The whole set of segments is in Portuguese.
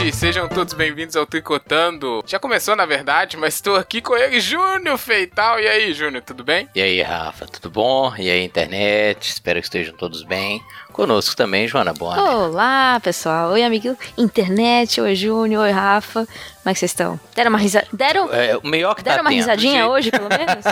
gente! Sejam todos bem-vindos ao Tricotando. Já começou, na verdade, mas estou aqui com ele, Júnior Feital. E aí, Júnior, tudo bem? E aí, Rafa, tudo bom? E aí, internet? Espero que estejam todos bem. Conosco também, Joana Bonner. Olá, pessoal. Oi, amigo internet. Oi, Júnior. Oi, Rafa. Como é que vocês estão? Deram uma risada. Deram, É, o melhor que deram tá uma tendo. risadinha hoje, pelo menos?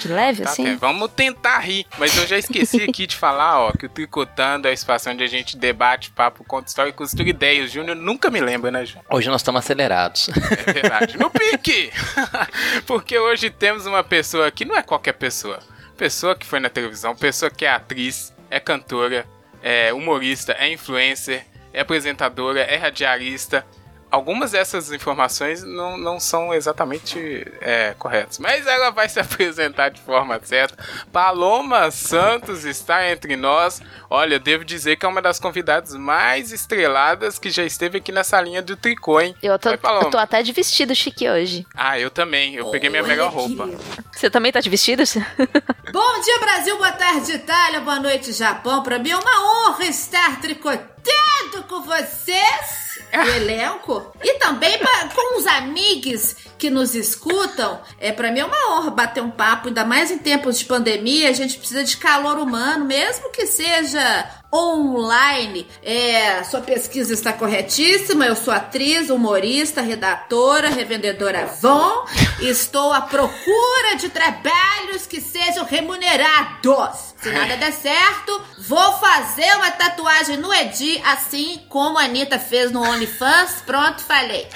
De leve, Tá assim? bem, Vamos tentar rir, mas eu já esqueci aqui de falar, ó, que o Tricotando é o espaço onde a gente debate, papo, conta história e costura ideias. O Júnior nunca me lembra, né, Júnior? Hoje nós estamos acelerados. É verdade. No pique! Porque hoje temos uma pessoa que não é qualquer pessoa. Pessoa que foi na televisão, pessoa que é atriz, é cantora, é humorista, é influencer, é apresentadora, é radialista. Algumas dessas informações não, não são exatamente é, corretas, mas ela vai se apresentar de forma certa. Paloma Santos está entre nós. Olha, devo dizer que é uma das convidadas mais estreladas que já esteve aqui nessa linha do tricô, hein? Eu tô, Oi, eu tô até de vestido chique hoje. Ah, eu também. Eu peguei minha melhor roupa. Você também tá de vestido? Bom dia, Brasil. Boa tarde, Itália. Boa noite, Japão. Pra mim é uma honra estar tricotando com vocês, o elenco. E também pra- com os amigos que nos escutam. É, pra mim é uma honra bater um papo, ainda mais em tempos de pandemia. A gente precisa de calor humano, mesmo que seja online. É, sua pesquisa está corretíssima. Eu sou atriz, humorista, redatora, revendedora Avon. Estou à procura de trabalhos que sejam remunerados. Se nada der certo, vou fazer uma tatuagem no Edi, assim como a Anitta fez no OnlyFans. Pronto, falei.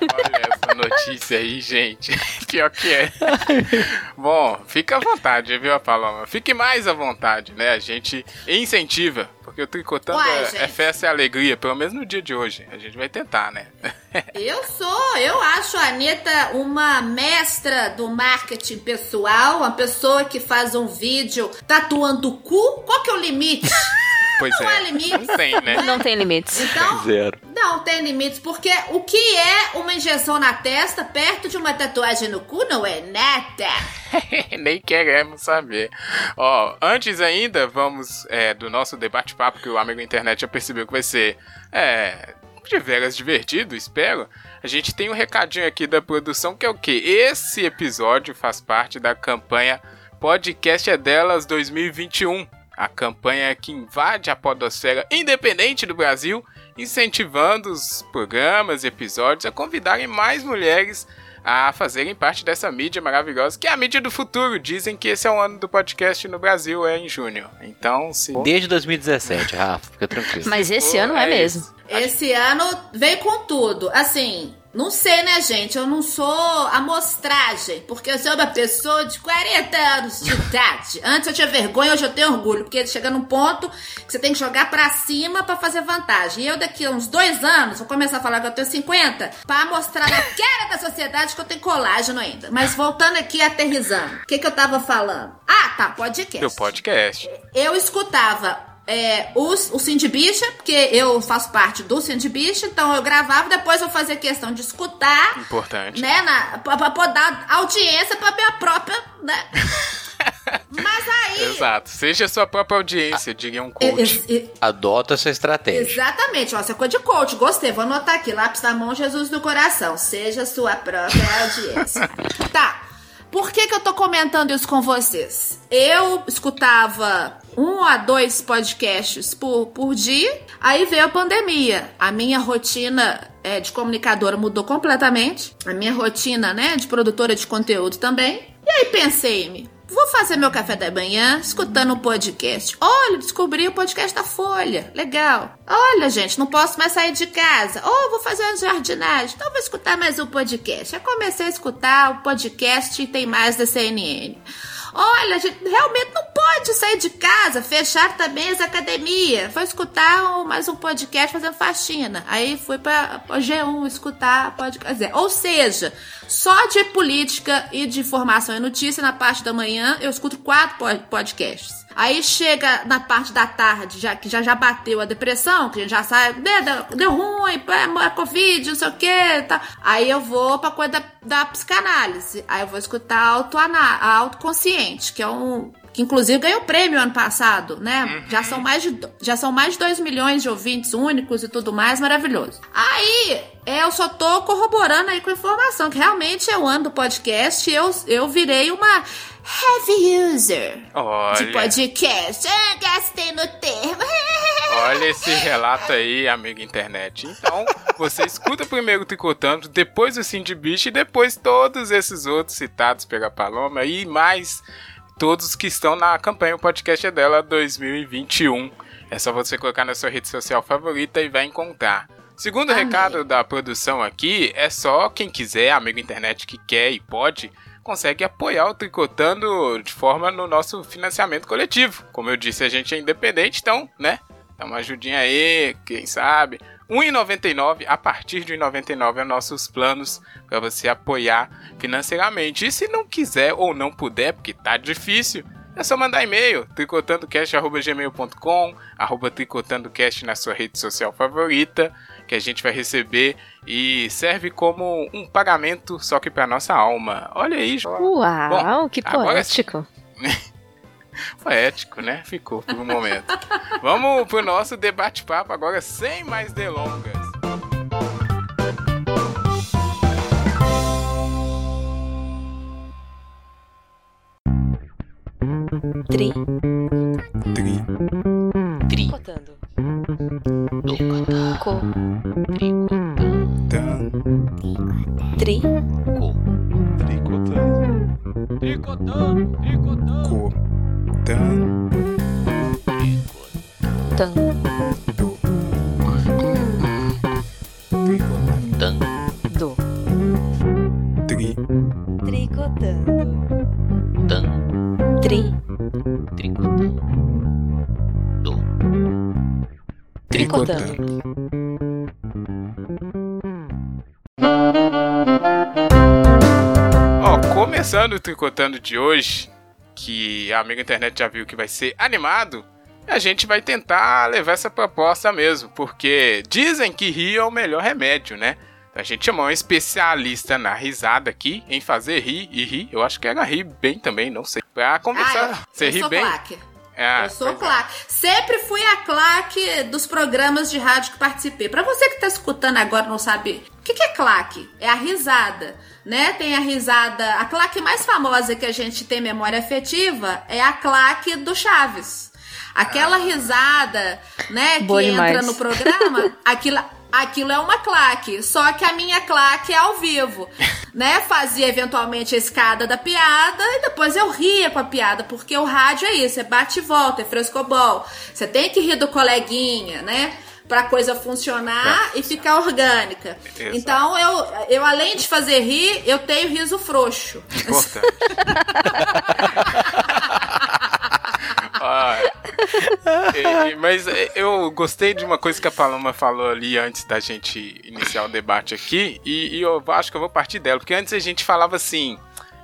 Olha essa notícia aí, gente. Pior que é. Bom, fica à vontade, viu, Paloma? Fique mais à vontade, né? A gente incentiva, porque o tricotando Uai, é, é festa e alegria, pelo menos no dia de hoje. A gente vai tentar, né? Eu sou, eu acho a Anitta uma mestra do marketing pessoal, uma pessoa que faz um vídeo tatuando o cu. Qual que é o limite? Pois Não é. há limite. Não tem, né? Não tem limites. Então, Zero. não tem limites, porque o que é uma injeção na testa perto de uma tatuagem no cu não é nada. Nem queremos saber. Ó, antes ainda, vamos é, do nosso debate-papo, que o amigo internet já percebeu que vai ser é, de veras divertido, espero. A gente tem um recadinho aqui da produção que é o que? Esse episódio faz parte da campanha Podcast é Delas 2021. A campanha que invade a podosfera independente do Brasil, incentivando os programas e episódios a convidarem mais mulheres a fazerem parte dessa mídia maravilhosa, que é a mídia do futuro. Dizem que esse é o ano do podcast no Brasil, é em junho. Então, se. Desde 2017, Rafa, fica tranquilo. Mas esse Pô, ano é, é mesmo. isso. Esse ano vem com tudo. Assim, não sei, né, gente? Eu não sou amostragem, porque eu sou uma pessoa de 40 anos de idade. Antes eu tinha vergonha, hoje eu tenho orgulho, porque chega num ponto que você tem que jogar pra cima pra fazer vantagem. E eu daqui a uns dois anos vou começar a falar que eu tenho 50 pra mostrar na cara da sociedade que eu tenho colágeno ainda. Mas voltando aqui, aterrizando. O que que eu tava falando? Ah, tá, podcast. Do podcast. Eu escutava é, os, o Cindy Bicha, porque eu faço parte do Cindy Bicha, então eu gravava, depois eu fazia questão de escutar, Importante. né, na, pra, pra poder dar audiência pra minha própria, né. Mas aí... Exato. Seja a sua própria audiência, diria um e- coach. e- Adota essa estratégia. Exatamente, ó, essa coisa de coach, gostei, vou anotar aqui, lápis na mão, Jesus no coração, seja sua própria audiência. tá, por que que eu tô comentando isso com vocês? Eu escutava um a dois podcasts por, por dia, aí veio a pandemia, a minha rotina é, de comunicadora mudou completamente, a minha rotina, né, de produtora de conteúdo também, e aí pensei-me, Vou fazer meu café da manhã escutando um podcast. Olha, descobri o podcast da Folha. Legal. Olha, gente, não posso mais sair de casa. Oh, vou fazer uma jardinagem. Então vou escutar mais um podcast. Já comecei a escutar o podcast e tem mais da CNN. Olha, a gente realmente não pode sair de casa, fechar também as academias. Vou escutar um- mais um podcast fazendo faxina. Aí fui pra G1 escutar podcast. Ou seja, Só de política e de informação e notícia na parte da manhã eu escuto quatro podcasts. Aí chega na parte da tarde, já que já, já bateu a depressão, que a gente já sabe, deu, deu ruim, é, Covid, não sei o que, tá. Aí eu vou pra coisa da, da psicanálise. Aí eu vou escutar a autoconsciente, que é um que inclusive ganhou prêmio ano passado, né? Uhum. Já são mais de já são mais de 2 milhões de ouvintes únicos e tudo mais, maravilhoso. Aí, eu só tô corroborando aí com a informação que realmente é o ano do podcast, eu eu virei uma heavy user Olha. de podcast. Ah, gastei no termo. Olha esse relato aí, amigo internet. Então, você escuta primeiro o Tricotando, depois o Cindy Beach e depois todos esses outros citados pela Paloma e mais todos que estão na campanha O Podcast é Dela 2021. É só você colocar na sua rede social favorita e vai encontrar. Segundo Amém. recado da produção aqui, é só quem quiser, amigo internet que quer e pode, consegue apoiar o Tricotando de forma no nosso financiamento coletivo. Como eu disse, a gente é independente, então, né? Dá uma ajudinha aí, quem sabe. 1,99 a partir de 1,99 é nossos planos para você apoiar financeiramente. E se não quiser ou não puder, porque tá difícil, é só mandar e-mail, tricotandocast.gmail.com, arroba tricotandocast na sua rede social favorita, que a gente vai receber e serve como um pagamento só que para nossa alma. Olha aí, João. Uau, Bom, que poético. Agora... Poético, né? Ficou por um momento. Vamos pro nosso debate-papo agora, sem mais delongas. Tri. Tri. Tri. Cotando. Co. Tricotando. Tri. Co. Tricotando. Tricotando. Tricotando. Co. Tan. Tan. Do. Tan. Do. Tri. Tricotando. Tan. Tri. Tricotando. Do. Tricotando. Ó, começando o tricotando de hoje, que a amiga internet já viu que vai ser animado, a gente vai tentar levar essa proposta mesmo, porque dizem que rir é o melhor remédio, né? A gente chamou um especialista na risada aqui, em fazer rir e rir. Eu acho que ela ri bem também, não sei. Pra conversar. Ah, Você eu ri sou bem? Claque. Ah, eu sou é. claque. Sempre fui a claque dos programas de rádio que participei. Pra você que tá escutando agora e não sabe, o que, que é claque? É a risada, né? Tem a risada... A claque mais famosa que a gente tem memória afetiva é a claque do Chaves. Aquela risada, né, que Boa entra demais. no programa, aquilo, aquilo é uma claque. Só que a minha claque é ao vivo, né? Fazia eventualmente a escada da piada e depois eu ria com a piada, porque o rádio é isso, é bate e volta, é frescobol. Você tem que rir do coleguinha, né? Pra coisa funcionar e ficar orgânica. Exato. Então, eu, eu, além de fazer rir, eu tenho riso frouxo. Importante. Ah, e- e- mas é, eu gostei de uma coisa que a Paloma falou ali antes da gente iniciar o debate aqui, e, e eu acho que eu vou partir dela, porque antes a gente falava assim.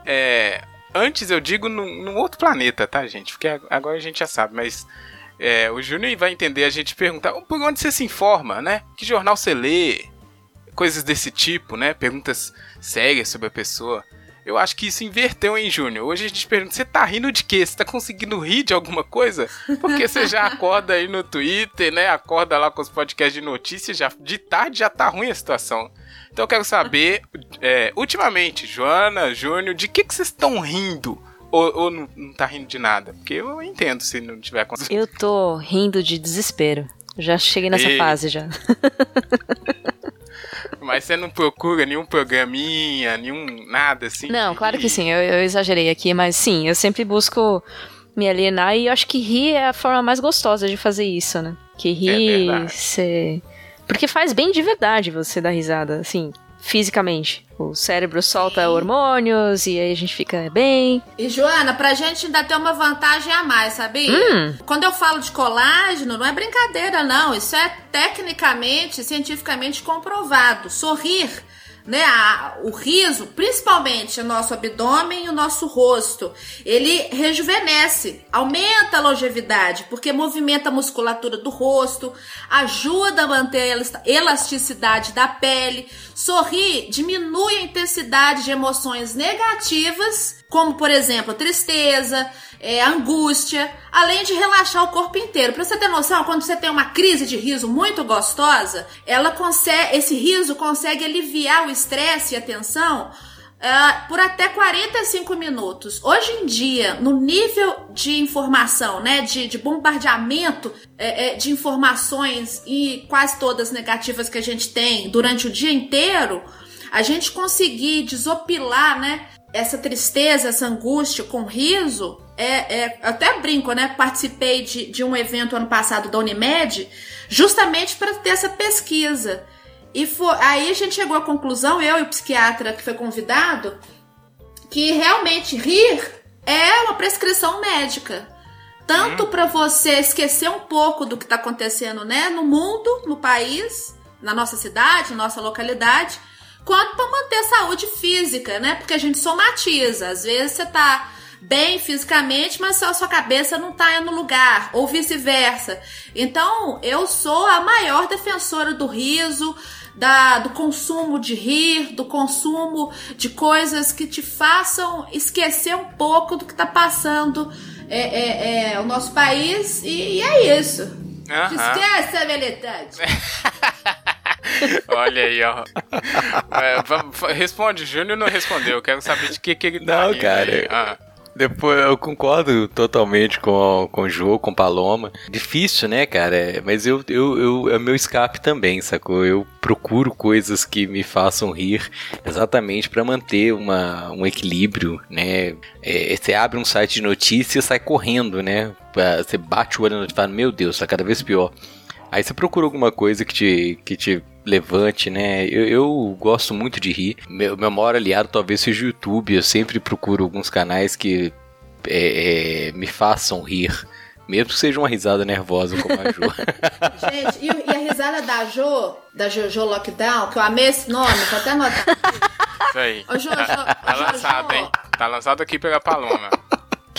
é, antes eu digo num, num outro planeta, tá, gente? Porque ag- agora a gente já sabe, mas é, o Júnior vai entender a gente perguntar por onde você se informa, né? Que jornal você lê? Coisas desse tipo, né? Perguntas sérias sobre a pessoa. Eu acho que isso inverteu, hein, Júnior? Hoje a gente pergunta, você tá rindo de quê? Você tá conseguindo rir de alguma coisa? Porque você já acorda aí no Twitter, né? Acorda lá com os podcasts de notícias, já, de tarde já tá ruim a situação. Então eu quero saber, é, ultimamente, Joana, Júnior, de que, que vocês estão rindo? Ou, ou não, não tá rindo de nada? Porque eu entendo se não tiver conseguindo. Eu tô rindo de desespero. Já cheguei nessa Ei. fase já. Mas você não procura nenhum programinha, nenhum nada assim? Não, de claro que sim, eu, eu exagerei aqui, mas sim, eu sempre busco me alienar e eu acho que rir é a forma mais gostosa de fazer isso, né? Que rir, verdade. você. Porque faz bem de verdade você dar risada, assim, fisicamente. O cérebro solta Sim. hormônios e aí a gente fica bem. E Joana, pra gente ainda ter uma vantagem a mais, sabia? Hum. Quando eu falo de colágeno, não é brincadeira, não. Isso é tecnicamente, cientificamente comprovado. Sorrir né, a, o riso, principalmente o nosso abdômen e o nosso rosto, ele rejuvenesce, aumenta a longevidade, porque movimenta a musculatura do rosto, ajuda a manter a elasticidade da pele. Sorrir diminui a intensidade de emoções negativas, como por exemplo, tristeza, é, angústia, além de relaxar o corpo inteiro. Pra você ter noção, quando você tem uma crise de riso muito gostosa, ela consegue, esse riso consegue aliviar o estresse e a tensão Uh, por até 45 minutos. Hoje em dia, no nível de informação, né, de, de bombardeamento é, é, de informações e quase todas negativas que a gente tem durante o dia inteiro, a gente conseguir desopilar, né, essa tristeza, essa angústia com riso, é, é, até brinco, né? Participei de, de um evento ano passado da Unimed, justamente para ter essa pesquisa. E foi, aí a gente chegou à conclusão, eu e o psiquiatra que foi convidado, que realmente rir é uma prescrição médica. Tanto para você esquecer um pouco do que está acontecendo né, no mundo, no país, na nossa cidade, na nossa localidade, quanto para manter a saúde física, né? Porque a gente somatiza. Às vezes você tá bem fisicamente, mas a sua cabeça não tá no lugar, ou vice-versa. Então, eu sou a maior defensora do riso, da, do consumo de rir, do consumo de coisas que te façam esquecer um pouco do que tá passando é, é, é o nosso país, e, e é isso. Uhum. Esquece a militante. Olha aí, ó. É, responde, Júnior não respondeu. Eu quero saber de que, que ele tá Não, cara. Ah. Depois eu concordo totalmente com, com o Jô, com Paloma. Difícil, né, cara? Mas eu, eu, eu é meu escape também, sacou? Eu procuro coisas que me façam rir exatamente para manter uma, um equilíbrio, né? É, você abre um site de notícias e sai correndo, né? Você bate o olho e fala, meu Deus, tá cada vez pior. Aí você procura alguma coisa que te, que te levante, né? Eu, eu gosto muito de rir. Meu, meu maior aliado talvez seja o YouTube. Eu sempre procuro alguns canais que é, é, me façam rir. Mesmo que seja uma risada nervosa como a Jo. Gente, e, e, a risada da Jo, da Jojo Lockdown, que eu amei esse nome, vou até anotar. Isso aí. Ô, jo, jo, tá jo, lançado, hein? Tá lançado aqui pela Paloma.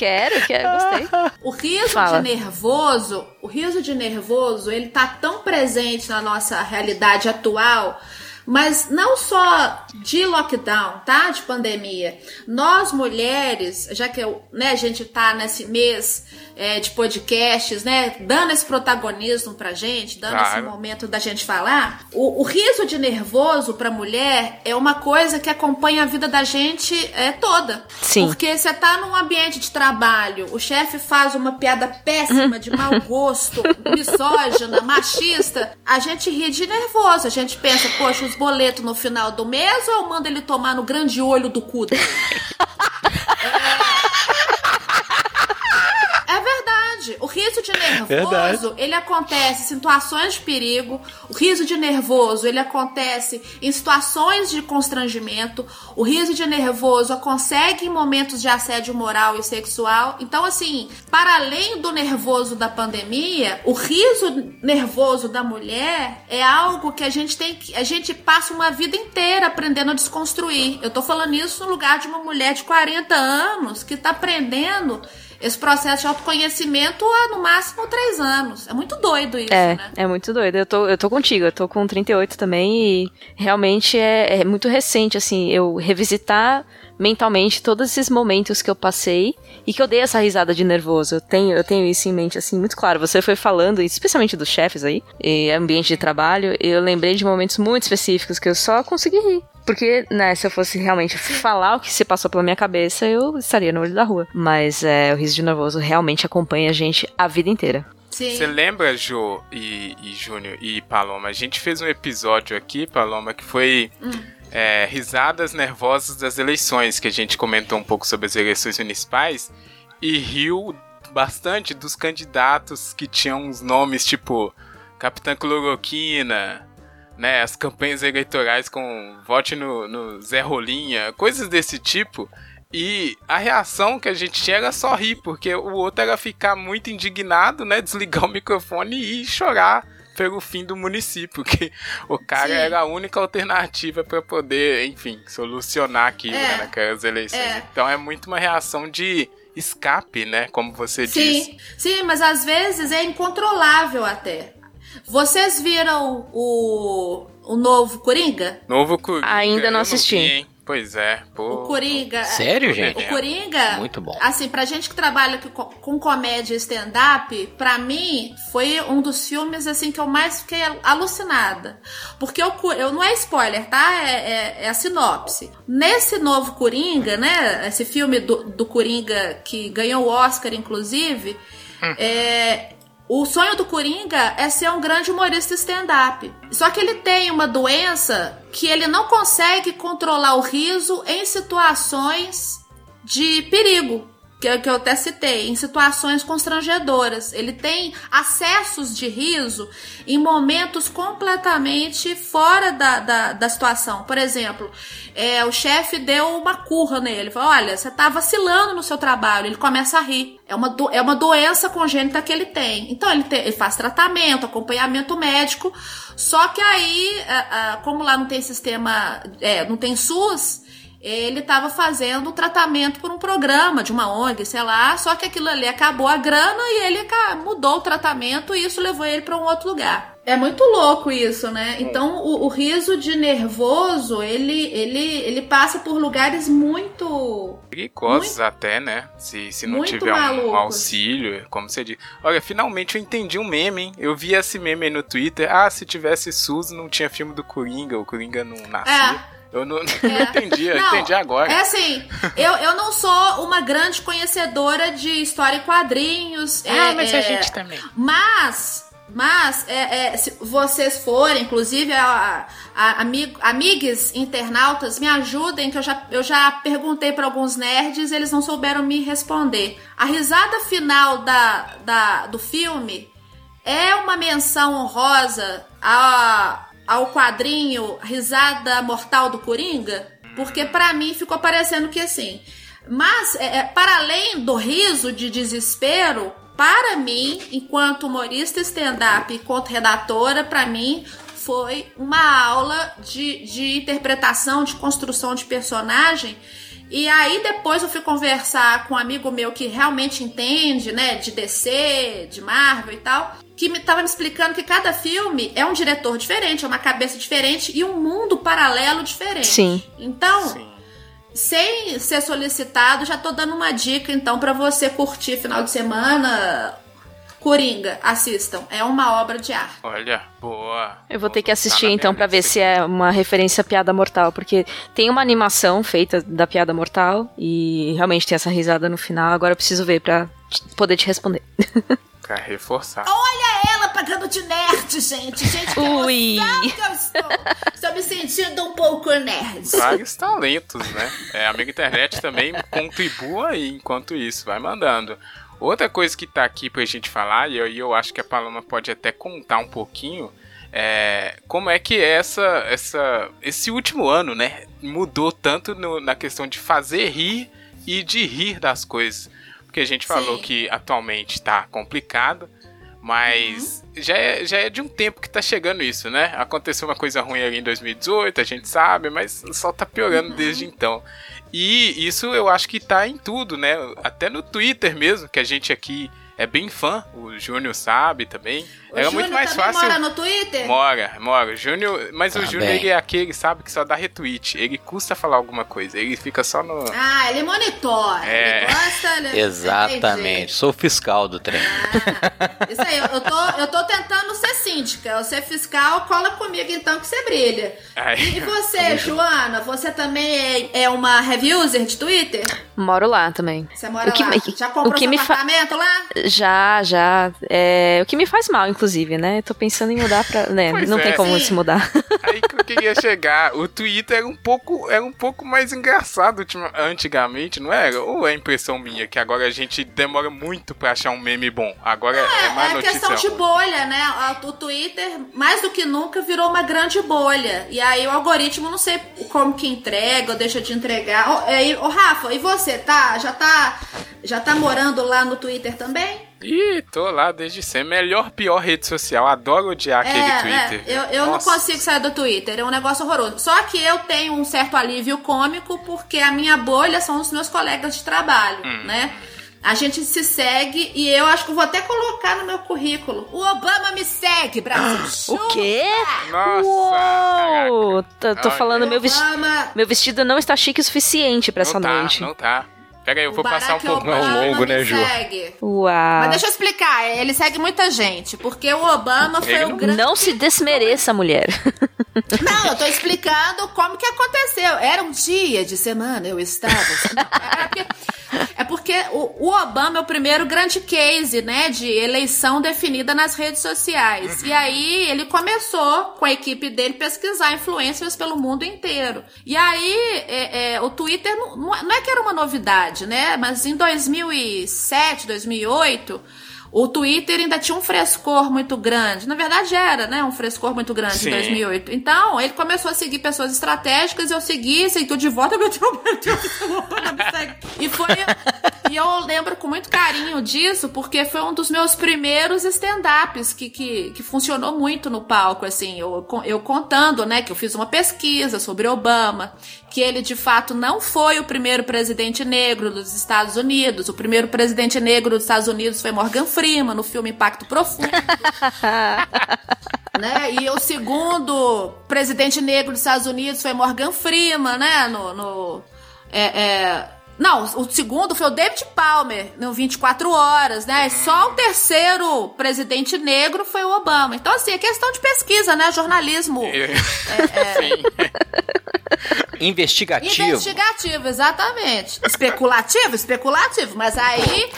Quero, quero, gostei. O riso Fala. de nervoso, o riso de nervoso, ele tá tão presente na nossa realidade atual, mas não só de lockdown, tá? De pandemia. Nós mulheres, já que eu, né, a gente tá nesse mês é, de podcasts, né? Dando esse protagonismo pra gente, dando claro. esse momento da gente falar. O, o riso de nervoso pra mulher é uma coisa que acompanha a vida da gente é, toda. Sim. Porque você tá num ambiente de trabalho, o chefe faz uma piada péssima, de mau gosto, misógina, machista, a gente ri de nervoso. A gente pensa, poxa, os boletos no final do mês ou eu mando ele tomar no grande olho do cu dele? verdade. O riso de nervoso, verdade. ele acontece em situações de perigo. O riso de nervoso, ele acontece em situações de constrangimento. O riso de nervoso consegue em momentos de assédio moral e sexual. Então, assim, para além do nervoso da pandemia, o riso nervoso da mulher é algo que a gente tem que. A gente passa uma vida inteira aprendendo a desconstruir. Eu tô falando isso no lugar de uma mulher de 40 anos que tá aprendendo esse processo de autoconhecimento há no máximo três anos. É muito doido isso, é, né? É muito doido. Eu tô, eu tô contigo, eu tô com 38 também e realmente é, é muito recente, assim, eu revisitar mentalmente todos esses momentos que eu passei e que eu dei essa risada de nervoso. Eu tenho, eu tenho isso em mente, assim, muito claro. Você foi falando, especialmente dos chefes aí, e ambiente de trabalho, eu lembrei de momentos muito específicos que eu só consegui rir. Porque, né, se eu fosse realmente falar o que se passou pela minha cabeça, eu estaria no olho da rua. Mas é, o riso de nervoso realmente acompanha a gente a vida inteira. Você lembra, Jo e, e Júnior e Paloma? A gente fez um episódio aqui, Paloma, que foi hum. É, risadas nervosas das eleições, que a gente comentou um pouco sobre as eleições municipais e riu bastante dos candidatos que tinham uns nomes tipo Capitã Cloroquina, né, as campanhas eleitorais com vote no, no Zé Rolinha, coisas desse tipo. E a reação que a gente tinha era só rir, porque o outro era ficar muito indignado, né? Desligar o microfone e chorar pelo fim do município, que o cara Sim. era a única alternativa para poder, enfim, solucionar aquilo É. né, naquelas eleições. É. Então é muito uma reação de escape, né? Como você disse. Sim, sim, mas às vezes é incontrolável até. Vocês viram o, o novo Coringa? Novo Coringa. Ainda não assisti. vi, hein? Pois é, pô. O Coringa. Sério, gente? O Coringa, Muito bom. assim, pra gente que trabalha com, com comédia e stand-up, pra mim, foi um dos filmes, assim, que eu mais fiquei alucinada. Porque eu, eu não é spoiler, tá? É, é- é a sinopse. Nesse novo Coringa, né? Esse filme do, do Coringa que ganhou o Oscar, inclusive, é, o sonho do Coringa é ser um grande humorista stand-up. Só que ele tem uma doença que ele não consegue controlar o riso em situações de perigo. Que, que eu até citei, em situações constrangedoras. Ele tem acessos de riso em momentos completamente fora da, da, da situação. Por exemplo, é, o chefe deu uma curra nele. Falou: Olha, você tá vacilando no seu trabalho. Ele começa a rir. É uma, do- é uma doença congênita que ele tem. Então ele, tem- ele faz tratamento, acompanhamento médico. Só que aí, como lá não tem sistema, é, não tem SUS, ele estava fazendo o tratamento por um programa de uma ONG, sei lá, só que aquilo ali acabou a grana e ele mudou o tratamento e isso levou ele para um outro lugar. É muito louco isso, né? Então o, o riso de nervoso, ele, ele, ele passa por lugares muito. Perigosos até, né? Se, se não Muito tiver um malucos. auxílio, como você diz. Olha, finalmente eu entendi um meme, hein? Eu vi esse meme aí no Twitter. Ah, se tivesse SUS, não tinha filme do Coringa, o Coringa não nascia. Eu não, não entendi, eu Não, entendi agora. É assim, eu, eu não sou uma grande conhecedora de história e quadrinhos. Ah, é, mas é, a gente também. Mas, mas é, é, se vocês forem, inclusive, a, a, amig, amigues internautas, me ajudem, que eu já, eu já perguntei para alguns nerds eles não souberam me responder. A risada final da, da, do filme é uma menção honrosa a, ao quadrinho Risada Mortal do Coringa? Porque pra mim ficou parecendo que assim. Mas, é, é, para além do riso de desespero, para mim, enquanto humorista stand-up e enquanto redatora, pra mim foi uma aula de, de interpretação, de construção de personagem. E aí depois eu fui conversar com um amigo meu que realmente entende, né, de DC, de Marvel e tal, que me tava me explicando que cada filme é um diretor diferente, é uma cabeça diferente e um mundo paralelo diferente. Sim. Então, Sim. sem ser solicitado, já tô dando uma dica então pra você curtir final de semana. Coringa, assistam. É uma obra de arte. Olha, boa. Eu vou ter que assistir então pra ver se é uma referência à piada mortal, porque tem uma animação feita da piada mortal e realmente tem essa risada no final. Agora eu preciso ver pra poder te responder. Pra reforçar. Olha ela pagando de nerd, gente. Gente, que Ui. emoção que eu estou. Estou me sentindo um pouco nerd. Vários talentos, né? É, amigo internet também contribua aí enquanto isso, vai mandando. Outra coisa que tá aqui pra gente falar, e aí eu acho que a Paloma pode até contar um pouquinho, é como é que essa, essa, esse último ano, né, mudou tanto no- na questão de fazer rir e de rir das coisas. Porque a gente falou Sim. que atualmente tá complicado, mas já, é, já é de um tempo que tá chegando isso, né? Aconteceu uma coisa ruim ali em 2018, a gente sabe, mas só tá piorando desde então. E isso eu acho que tá em tudo, né? Até no Twitter mesmo, que a gente aqui é bem fã, o Júnior sabe também. O Era Júnior muito mais fácil. mora no Twitter? Mora, mora. O Júnior, mas o Tá Júnior bem. ele é aquele, sabe, que só dá retweet. Ele custa falar alguma coisa. Ele fica só no. Ah, ele monitora. É. Ele gosta. Ele... Exatamente. Sou o fiscal do trem. Entendi. Isso aí, eu tô, eu tô tentando ser síndica. Eu ser fiscal, cola comigo então que você brilha. Aí. E você, Joana, você também é, é uma user de Twitter? Moro lá também. Você mora O que lá? me- Já comprou o que seu me fa- apartamento lá? Já, já. É, o que me faz mal, inclusive, né? Tô pensando em mudar pra. Né, Pois não é. tem como Sim. se mudar. Aí que eu queria chegar. O Twitter era um pouco, era um pouco mais engraçado antigamente, não era? Ou é impressão minha que agora a gente demora muito pra achar um meme bom? Agora é, mais É notícia. questão de bolha, né? O Twitter, mais do que nunca, virou uma grande bolha. E aí o algoritmo, não sei como que entrega ou deixa de entregar. Ô, aí, ô, Rafa, e você, tá? Já tá Já tá morando lá no Twitter também? Ih, tô lá desde sempre. Melhor, pior rede social. Adoro odiar aquele É, Twitter. é, eu, eu não consigo sair do Twitter, é um negócio horroroso. Só que eu tenho um certo alívio cômico porque a minha bolha são os meus colegas de trabalho, Hum. né? A gente se segue e eu acho que vou até colocar no meu currículo. O Obama me segue, Brasil. O quê? Nossa, Uou! Tô, tô falando, meu, vesti Obama, meu vestido não está chique o suficiente pra essa não tá, noite. não tá. Pera aí, eu o vou passar um pouco. Obama Não, longo, né, Ju? segue. Uau! Mas deixa eu explicar, ele segue muita gente, porque o Obama foi Ele o não- grande Não se desmereça, mulher. Não, eu tô explicando como que aconteceu. Era um dia de semana, eu estava. É porque, é porque o, o Obama é o primeiro grande case, né, de eleição definida nas redes sociais. E aí ele começou com a equipe dele pesquisar influencers pelo mundo inteiro. E aí é, é, o Twitter não, não é- não é que era uma novidade, né? Mas em 2007, 2008 o Twitter ainda tinha um frescor muito grande. Na verdade, era, né? Um frescor muito grande Sim. em 2008. Então, ele começou a seguir pessoas estratégicas. Eu segui, seguiu de volta. Meu Deus, meu Deus. E foi. E eu lembro com muito carinho disso, porque foi um dos meus primeiros stand-ups que, que, que funcionou muito no palco, assim. Eu, eu contando, né, que eu fiz uma pesquisa sobre Obama, que ele de fato não foi o primeiro presidente negro dos Estados Unidos. O primeiro presidente negro dos Estados Unidos foi Morgan Freeman, no filme Impacto Profundo. né? E o segundo presidente negro dos Estados Unidos foi Morgan Freeman, né? No, no é, é, não, o segundo foi o David Palmer, no 24 Horas, né? Só o terceiro presidente negro foi o Obama. Então, assim, é questão de pesquisa, né? Jornalismo É, é, Sim. Investigativo. investigativo, exatamente. Especulativo, especulativo. Mas aí,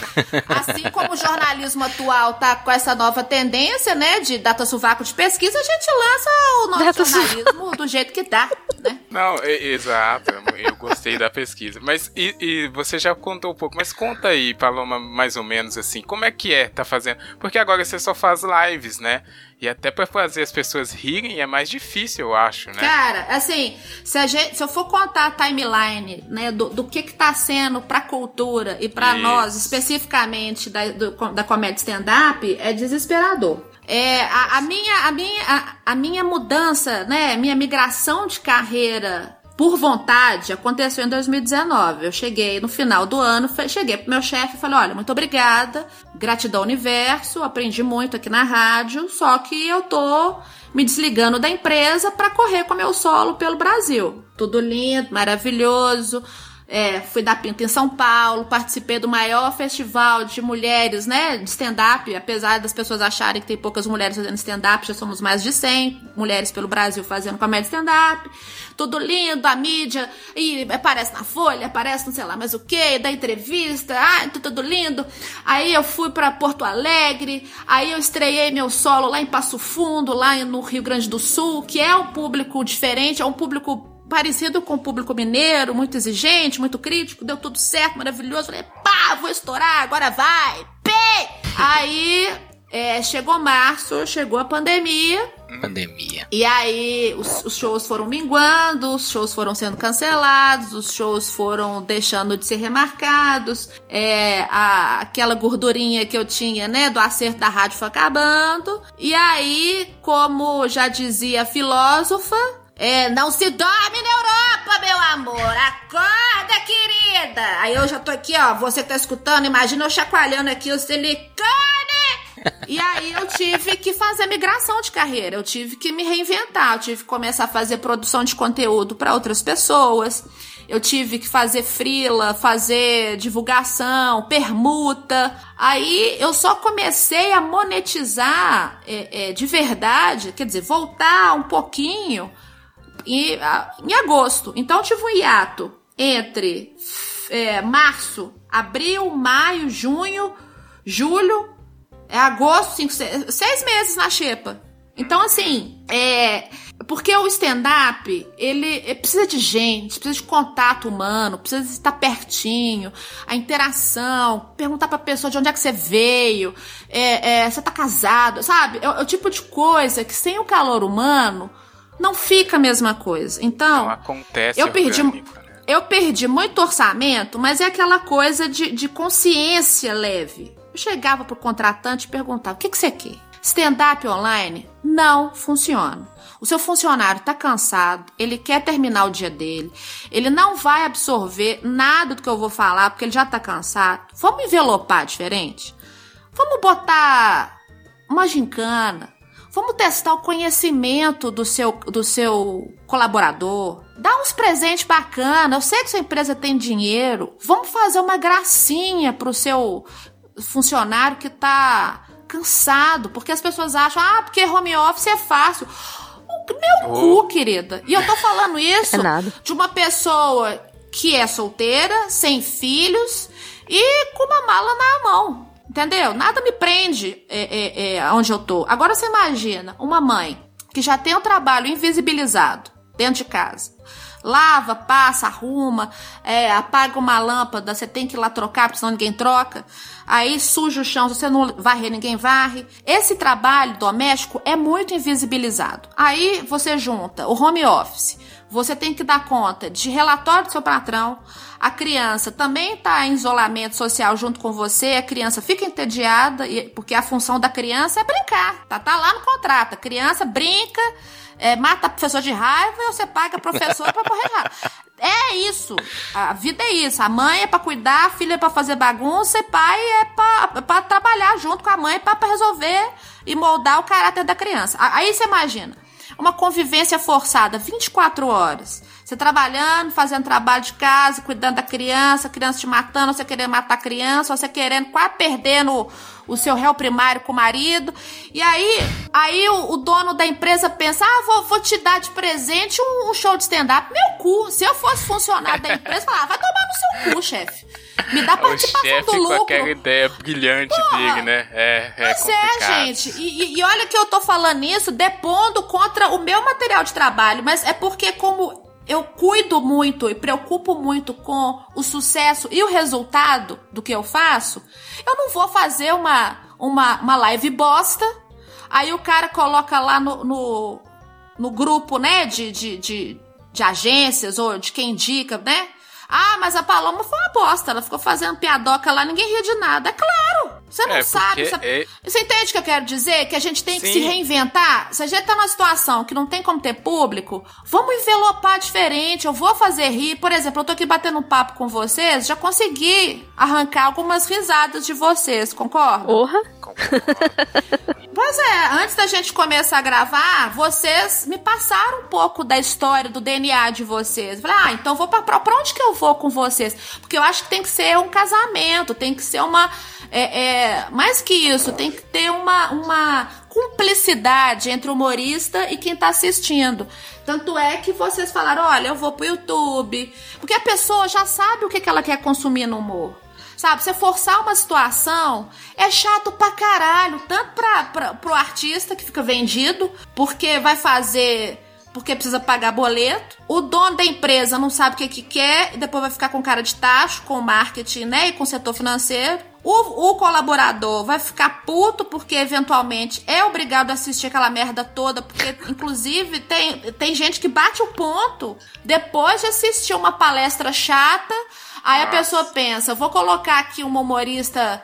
assim como o jornalismo atual tá com essa nova tendência, né? De data sovaco de pesquisa, a gente lança o nosso Data jornalismo do jeito que dá, né? Não, exato. Eu gostei da pesquisa. Mas e, e você já contou um pouco, mas conta aí, Paloma, mais ou menos assim, como é que é tá fazendo? Porque agora você só faz lives, né? E até pra fazer as pessoas rirem é mais difícil, eu acho, né? Cara, assim, se, a gente, se eu for contar a timeline, né, do, do que que tá sendo pra cultura e Isso. nós, especificamente da, do- da comédia stand-up, é desesperador. É, a, a minha, a, minha, a, a minha mudança, né, minha migração de carreira por vontade aconteceu em 2019. Eu cheguei no final do ano, cheguei pro meu chefe e falei: olha, muito obrigada, gratidão universo, aprendi muito aqui na rádio, só que eu tô me desligando da empresa para correr com meu solo pelo Brasil. Tudo lindo, maravilhoso. É, fui dar pinta em São Paulo, participei do maior festival de mulheres, né, de stand-up, apesar das pessoas acharem que tem poucas mulheres fazendo stand-up, já somos mais de 100 mulheres pelo Brasil fazendo comédia stand-up, tudo lindo, a mídia, e aparece na Folha, aparece não sei lá mais o que, da entrevista, ah, tudo, lindo. Aí eu fui pra Porto Alegre, aí eu estreiei meu solo lá em Passo Fundo, lá no Rio Grande do Sul, que é um público diferente, é um público parecido com o público mineiro, muito exigente, muito crítico, deu tudo certo, maravilhoso. Falei, pá, vou estourar, agora vai, pei! Aí é, chegou março, chegou a pandemia, Pandemia. e aí os, os shows foram minguando, os shows foram sendo cancelados, os shows foram deixando de ser remarcados, é, a- aquela gordurinha que eu tinha, né, do acerto da rádio foi acabando. E aí, como já dizia a filósofa, é, não se dorme na Europa, meu amor. Acorda, querida. Aí eu já tô aqui, ó. Você tá escutando? Imagina eu chacoalhando aqui o silicone. E aí eu tive que fazer migração de carreira, eu tive que me reinventar, eu tive que começar a fazer produção de conteúdo para outras pessoas. Eu tive que fazer frila, fazer divulgação, permuta. Aí eu só comecei a monetizar é, é, de verdade, quer dizer, voltar um pouquinho a- em agosto. Então tive um hiato entre é, março, abril, maio, junho, julho, é agosto, cinco, seis, seis meses na xepa. Então, assim, é. Porque o stand-up, ele é- precisa de gente, precisa de contato humano, precisa estar pertinho, a interação, perguntar pra pessoa de onde é que você veio, é, é, você tá casado, sabe? É, é o tipo de coisa que sem o calor humano não fica a mesma coisa. Então, Não acontece eu perdi- orgânico, né? eu perdi muito orçamento, mas é aquela coisa de, de consciência leve. Eu chegava pro contratante e perguntava: o que, que você quer? Stand-up online não funciona. O seu funcionário está cansado, ele quer terminar o dia dele, ele não vai absorver nada do que eu vou falar porque ele já está cansado. Vamos envelopar diferente? Vamos botar uma gincana, Vamos testar o conhecimento do seu, do seu colaborador. Dá uns presentes bacanas. Eu sei que sua empresa tem dinheiro. Vamos fazer uma gracinha pro seu funcionário que tá cansado. Porque as pessoas acham, ah, porque home office é fácil. Meu oh. cu, querida. E eu tô falando isso é de uma pessoa que é solteira, sem filhos e com uma mala na mão. Entendeu? Nada me prende é, é, é, onde eu tô. Agora você imagina uma mãe que já tem o trabalho invisibilizado dentro de casa. Lava, passa, arruma, é, apaga uma lâmpada, você tem que ir lá trocar, porque senão ninguém troca. Aí suja o chão, se você não varrer, ninguém varre. Esse trabalho doméstico é muito invisibilizado. Aí você junta o home office, você tem que dar conta de relatório do seu patrão, a criança também está em isolamento social junto com você, a criança fica entediada, porque a função da criança é brincar, tá, tá lá no contrato. A criança brinca, é, mata professor de raiva e você paga professor para correr raiva. É isso. A vida é isso. A mãe é para cuidar, a filha é para fazer bagunça e pai é para trabalhar junto com a mãe para resolver e moldar o caráter da criança. Aí você imagina uma convivência forçada 24 horas. Você trabalhando, fazendo trabalho de casa, cuidando da criança, criança te matando, você querendo matar a criança, você querendo quase perdendo o seu réu primário com o marido. E aí, aí o, o dono da empresa pensa: ah, vou, vou te dar de presente um, um show de stand-up. Meu cu, se eu fosse funcionário da empresa, falava, vai tomar no seu cu, chefe. Me dá participação do lucro. com aquela ideia brilhante Porra, dele, né? É, é Mas é, complicado. é, gente. E, e olha que eu tô falando isso depondo contra o meu material de trabalho, mas é porque como eu cuido muito e preocupo muito com o sucesso e o resultado do que eu faço, eu não vou fazer uma, uma, uma live bosta. Aí o cara coloca lá no, no, no grupo, né, de, de, de, de agências ou de quem indica, né? Ah, mas a Paloma foi uma bosta. Ela ficou fazendo piadoca lá, ninguém ria de nada. É claro! Você não é, sabe. Você... É... você... entende o que eu quero dizer? Que a gente tem Sim. que se reinventar. Se a gente tá numa situação que não tem como ter público, vamos envelopar diferente. Eu vou fazer rir. Por exemplo, eu tô aqui batendo um papo com vocês, já consegui arrancar algumas risadas de vocês, concorda? Porra! Pois é, antes da gente começar a gravar, vocês me passaram um pouco da história, do DNA de vocês. Falei, ah, então vou pra, pra, pra onde que eu vou com vocês? Porque eu acho que tem que ser um casamento, tem que ser uma. É, é, mais que isso, tem que ter uma, uma cumplicidade entre o humorista e quem tá assistindo. Tanto é que vocês falaram: olha, eu vou pro YouTube. Porque a pessoa já sabe o que, que ela quer consumir no humor. Sabe, você forçar uma situação é chato pra caralho. Tanto pra, pra, pro artista que fica vendido, porque vai fazer porque precisa pagar boleto. O dono da empresa não sabe o que, que quer e depois vai ficar com cara de tacho, com marketing, né? E com o setor financeiro. O, o, colaborador vai ficar puto porque eventualmente é obrigado a assistir aquela merda toda, porque inclusive tem, tem gente que bate o ponto depois de assistir uma palestra chata Aí Nossa. a pessoa pensa, vou colocar aqui uma humorista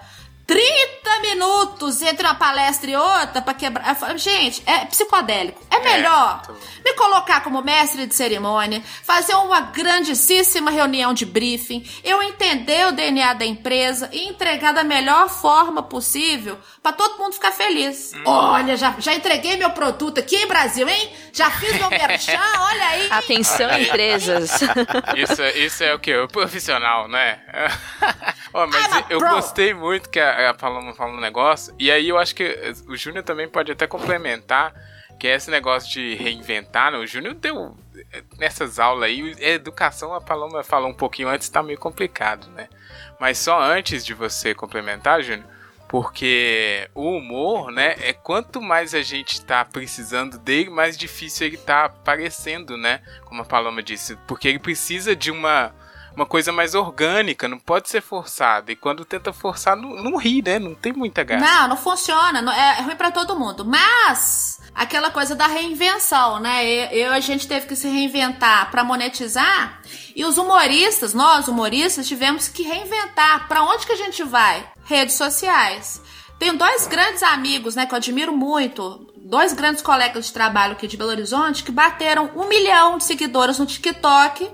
30 minutos entre uma palestra e outra para quebrar. Falo, gente, é psicodélico. É, é melhor é, me colocar como mestre de cerimônia, fazer uma grandíssima reunião de briefing, eu entender o DNA da empresa e entregar da melhor forma possível para todo mundo ficar feliz. Hum. Olha, já, já entreguei meu produto aqui em Brasil, hein? Já fiz meu merchan, olha aí. Atenção, empresas. Isso, isso é o que? O profissional, né? oh, mas eu gostei muito que a Paloma falando um negócio, e aí eu acho que o Júnior também pode até complementar, que é esse negócio de reinventar, né? O Júnior deu nessas aulas aí, educação, a Paloma falou um pouquinho antes, tá meio complicado, né? Mas só antes de você complementar, Júnior, porque o humor, né, é quanto mais a gente tá precisando dele, mais difícil ele tá aparecendo, né? Como a Paloma disse, porque ele precisa de uma uma coisa mais orgânica, não pode ser forçada. E quando tenta forçar, não, não ri, né? Não tem muita graça. Não, não funciona. Não, é, ruim para todo mundo. Mas aquela coisa da reinvenção, né? Eu, eu a gente teve que se reinventar para monetizar. E os humoristas, nós humoristas, tivemos que reinventar. Para onde que a gente vai? Redes sociais. Tenho dois grandes amigos, né, que eu admiro muito, dois grandes colegas de trabalho aqui de Belo Horizonte, que bateram um milhão de seguidores no TikTok,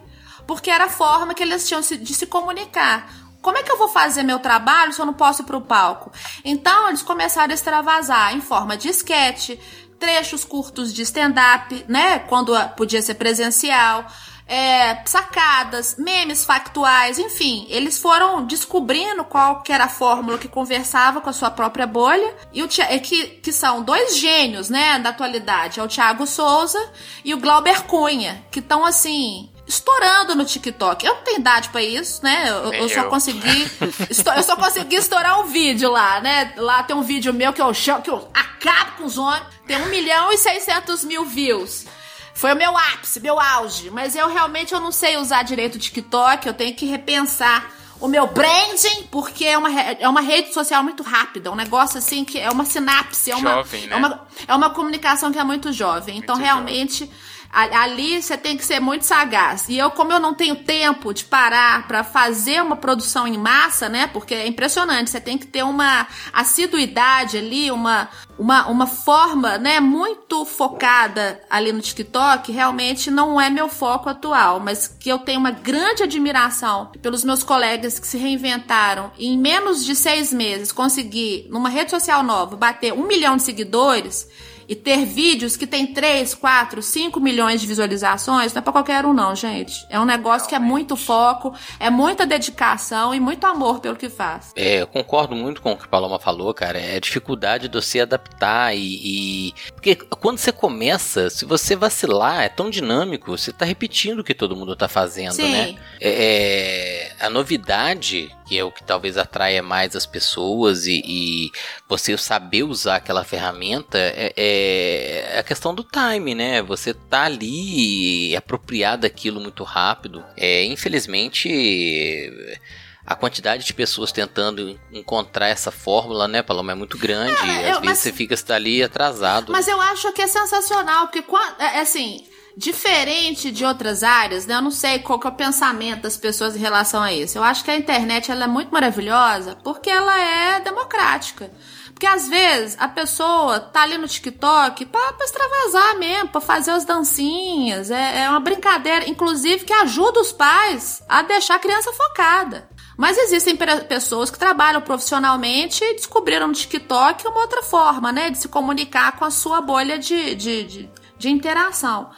porque era a forma que eles tinham de se comunicar. Como é que eu vou fazer meu trabalho se eu não posso ir para o palco? Então, eles começaram a extravasar em forma de esquete, trechos curtos de stand-up, né, quando podia ser presencial, é, sacadas, memes factuais, enfim, eles foram descobrindo qual que era a fórmula que conversava com a sua própria bolha, e o é que, que são dois gênios, né, da atualidade, é o Thiago Souza e o Glauber Cunha, que estão assim, estourando no TikTok. Eu não tenho idade para isso, né? Eu, eu só consegui. eu só consegui estourar um vídeo lá, né? Lá tem um vídeo meu que eu chamo, que eu acabo com os homens. Tem 1 milhão e 600 mil views. Foi o meu ápice, meu auge. Mas eu realmente eu não sei usar direito o TikTok, eu tenho que repensar o meu branding, porque é uma, é uma rede social muito rápida, um negócio assim que é uma sinapse, é uma, jovem, né? é uma, é uma comunicação que é muito jovem. Então, muito realmente. Jovem Ali você tem que ser muito sagaz. E eu, como eu não tenho tempo de parar para fazer uma produção em massa, né? Porque é impressionante, você tem que ter uma assiduidade ali, uma, uma, uma forma, né, muito focada ali no TikTok, realmente não é meu foco atual, mas que eu tenho uma grande admiração pelos meus colegas que se reinventaram e em menos de seis meses conseguir, numa rede social nova, bater um milhão de seguidores e ter vídeos que tem 3, 4, 5 milhões de visualizações, não é pra qualquer um, não, gente. É um negócio que é muito foco, é muita dedicação e muito amor pelo que faz. É, eu concordo muito com o que a Paloma falou, cara. É a dificuldade de você adaptar e, e. Porque quando você começa, se você vacilar, é tão dinâmico, você tá repetindo o que todo mundo tá fazendo, Sim. né? É, é, a novidade, que é o que talvez atraia mais as pessoas e, e você saber usar aquela ferramenta, é, é a questão do time, né? Você tá ali apropriado daquilo muito rápido. É, infelizmente a quantidade de pessoas tentando encontrar essa fórmula, né, Paloma, é muito grande. É, Às eu, vezes mas, você fica está ali atrasado. Mas eu acho que é sensacional, porque é, é assim, diferente de outras áreas, né? Eu não sei qual que é o pensamento das pessoas em relação a isso. Eu acho que a internet ela é muito maravilhosa porque ela é democrática. Porque às vezes a pessoa tá ali no TikTok pra, pra extravasar mesmo, pra fazer as dancinhas. É, é uma brincadeira, inclusive, que ajuda os pais a deixar a criança focada. Mas existem pessoas que trabalham profissionalmente e descobriram no TikTok uma outra forma, né? De se comunicar com a sua bolha de, de, de, de interação.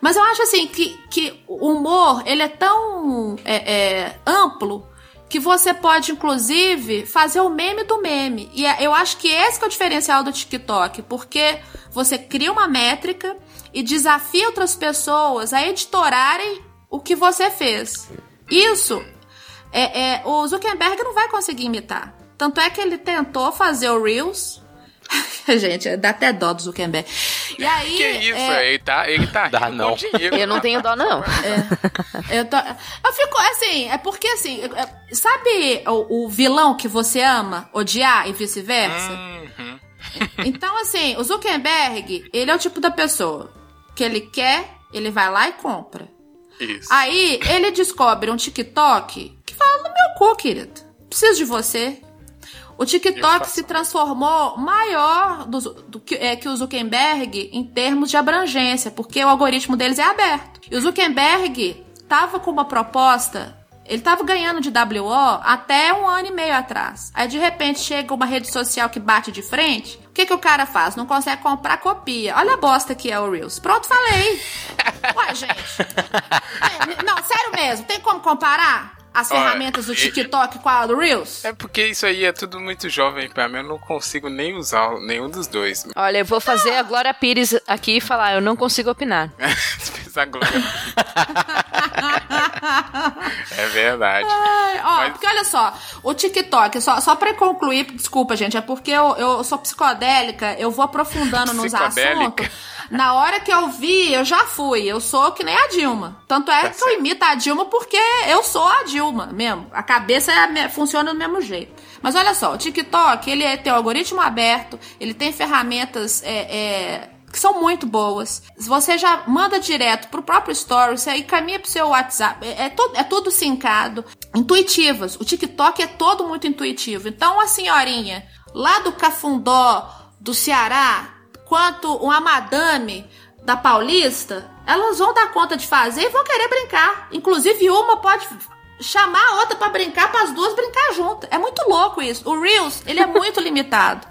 Mas eu acho assim que, que o humor ele é tão é, é, amplo que você pode, inclusive, fazer o meme do meme. E é, eu acho que esse que é o diferencial do TikTok, porque você cria uma métrica e desafia outras pessoas a editorarem o que você fez. Isso é, é, o Zuckerberg não vai conseguir imitar. Tanto é que ele tentou fazer o Reels, Gente, dá até dó do Zuckerberg. E aí. Que isso? É... Ele tá, ele tá dá não. dinheiro. Eu não tenho dó, não. É. Eu, tô... eu fico assim, é porque assim, é, sabe o, o vilão que você ama odiar e vice-versa? Uhum. Então, assim, o Zuckerberg, ele é o tipo da pessoa que ele quer, ele vai lá e compra. Isso. Aí ele descobre um TikTok que fala no meu cu, querido. Preciso de você. O TikTok se transformou maior do, do que, é, que o Zuckerberg em termos de abrangência, porque o algoritmo deles é aberto. E o Zuckerberg tava com uma proposta ele tava ganhando de WO até um ano e meio atrás. Aí de repente chega uma rede social que bate de frente. O que, que o cara faz? Não consegue comprar copia. Olha a bosta que é o Reels. Pronto, falei. Ué, gente. É, não, sério mesmo. Tem como comparar? As Olha, ferramentas do TikTok com a do Reels? É porque isso aí é tudo muito jovem pra mim. Eu não consigo nem usar nenhum dos dois. Olha, eu vou fazer a Glória Pires aqui e falar, eu não consigo opinar. A Glória É verdade. Ai, ó, Mas- porque olha só, o TikTok, só, só pra concluir, desculpa, gente, é porque eu, eu sou psicodélica, eu vou aprofundando nos Psicodélica? assuntos. Na hora que eu vi, eu já fui. Eu sou que nem a Dilma. Tanto é Tá que eu imito a Dilma porque eu sou a Dilma mesmo. A cabeça é funciona do mesmo jeito. Mas olha só, o TikTok, ele é- tem o algoritmo aberto, ele tem ferramentas é, é, que são muito boas. Você já manda direto pro próprio Story, você encaminha pro seu WhatsApp. É, é, tudo, é tudo sincado. Intuitivas. O TikTok é todo muito intuitivo. Então, a senhorinha lá do Cafundó, do Ceará, quanto uma madame da Paulista, elas vão dar conta de fazer e vão querer brincar. Inclusive, uma pode chamar a outra pra brincar, para as duas brincar junto. É muito louco isso. O Reels, ele é muito limitado.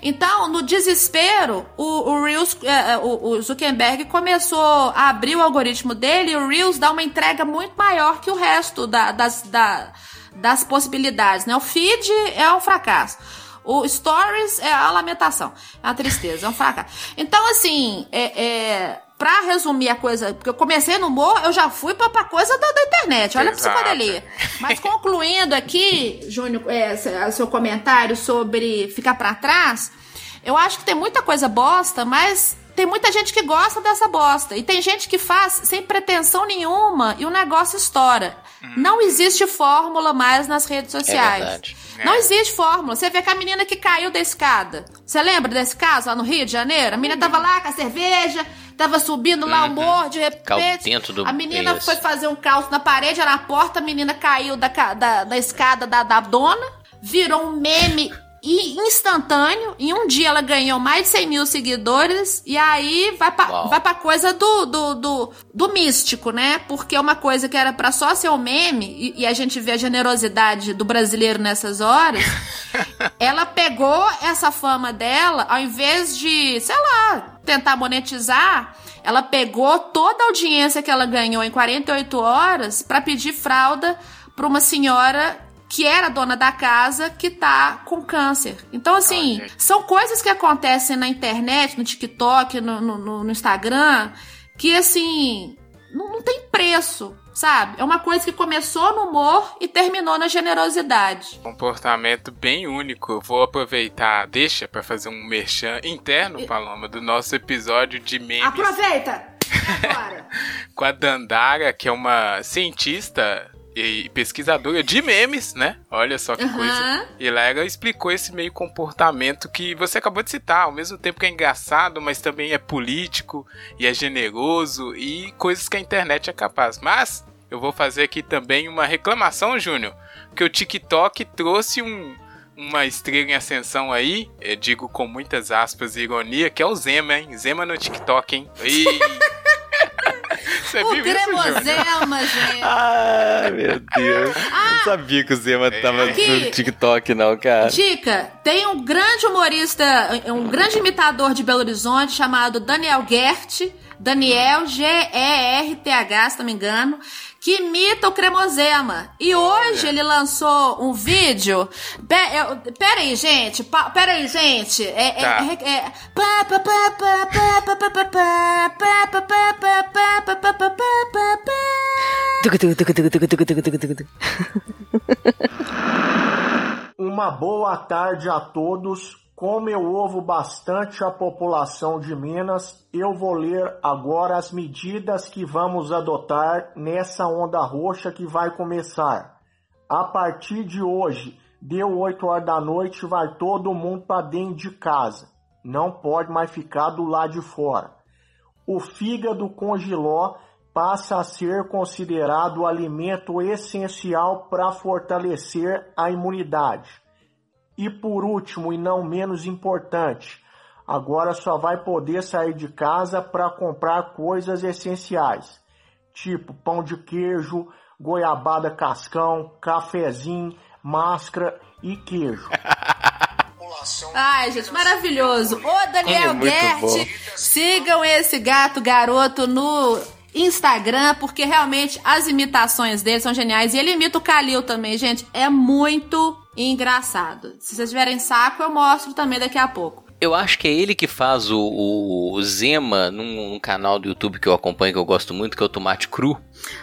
Então, no desespero, o, o Reels, é, é, o, o Zuckerberg começou a abrir o algoritmo dele e o Reels dá uma entrega muito maior que o resto da- das, da- das possibilidades, né? O feed é um fracasso. O Stories é a lamentação, é uma tristeza, é um fracasso. Então, assim, é, é, pra resumir a coisa, porque eu comecei no humor, eu já fui pra, pra coisa da, da internet, olha pra Exato. psicodelia. Mas concluindo aqui, Júnior, é, se- seu comentário sobre ficar pra trás, eu acho que tem muita coisa bosta, mas tem muita gente que gosta dessa bosta. E tem gente que faz sem pretensão nenhuma e o negócio estoura. Não existe fórmula mais nas redes sociais. verdade. Não É. existe fórmula. Você vê que a menina que caiu da escada. Você lembra desse caso lá no Rio de Janeiro? A menina tava lá com a cerveja, tava subindo lá o morro, de repente. Do- A menina isso. foi fazer um calço na parede, era na porta, a menina caiu da, da, da escada da, da dona, virou um meme i- instantâneo. Em um dia ela ganhou mais de 100 mil seguidores. E aí vai pra, Uau. vai pra coisa do, do, do, do místico, né? Porque uma coisa que era pra só ser um meme, e, e a gente vê a generosidade do brasileiro nessas horas. ela pegou essa fama dela, ao invés de, sei lá, tentar monetizar, ela pegou toda a audiência que ela ganhou em 48 horas pra pedir fralda pra uma senhora que era dona da casa que tá com câncer. Então, assim, são coisas que acontecem na internet, no TikTok, no, no- no- Instagram, que, assim, não, não tem preço, sabe? É uma coisa que começou no humor e terminou na generosidade. Comportamento bem único. Eu Vou aproveitar, deixa pra fazer um merchan interno, Paloma, do nosso episódio de memes Aproveita! Agora! com a Dandara, que é uma cientista e pesquisadora de memes, né? Olha só que Aham. coisa. E lá ela explicou esse meio comportamento que você acabou de citar, ao mesmo tempo que é engraçado, mas também é político e é generoso e coisas que a internet é capaz. Mas eu vou fazer aqui também uma reclamação, Júnior, que o TikTok trouxe um uma estrela em ascensão aí, eu digo com muitas aspas e ironia, que é o Zema, hein? Zema no TikTok, hein? Ih. Você o viu isso, Júnior? tremosema, gente! Ah, meu Deus. Ah! não sabia que o Zema tava Aqui. no TikTok, não, cara. Dica: tem um grande humorista, um grande imitador de Belo Horizonte chamado Daniel Gert, Daniel G-E-R-T-H, se não me engano, que imita o cremosema. E hoje ele lançou um vídeo. Pera aí, gente. Pera aí, gente. É. É, é... Uma boa tarde a todos. Como eu ouvo bastante a população de Minas, eu vou ler agora as medidas que vamos adotar nessa onda roxa que vai começar. A partir de hoje, deu 8 horas da noite, vai todo mundo para dentro de casa. Não pode mais ficar do lado de fora. O fígado com passa a ser considerado alimento essencial para fortalecer a imunidade. E por último, e não menos importante, agora só vai poder sair de casa para comprar coisas essenciais, tipo pão de queijo, goiabada cascão, cafezinho, máscara e queijo. Ai, gente, maravilhoso. Ô, Daniel É Gert, bom. sigam esse gato garoto no Instagram, porque realmente as imitações dele são geniais. E ele imita o Kalil também, gente. É muito engraçado. Se vocês tiverem saco, eu mostro também daqui a pouco. Eu acho que é ele que faz o, o Zema num, num, canal do YouTube que eu acompanho, que eu gosto muito, que é o Tomate Cru.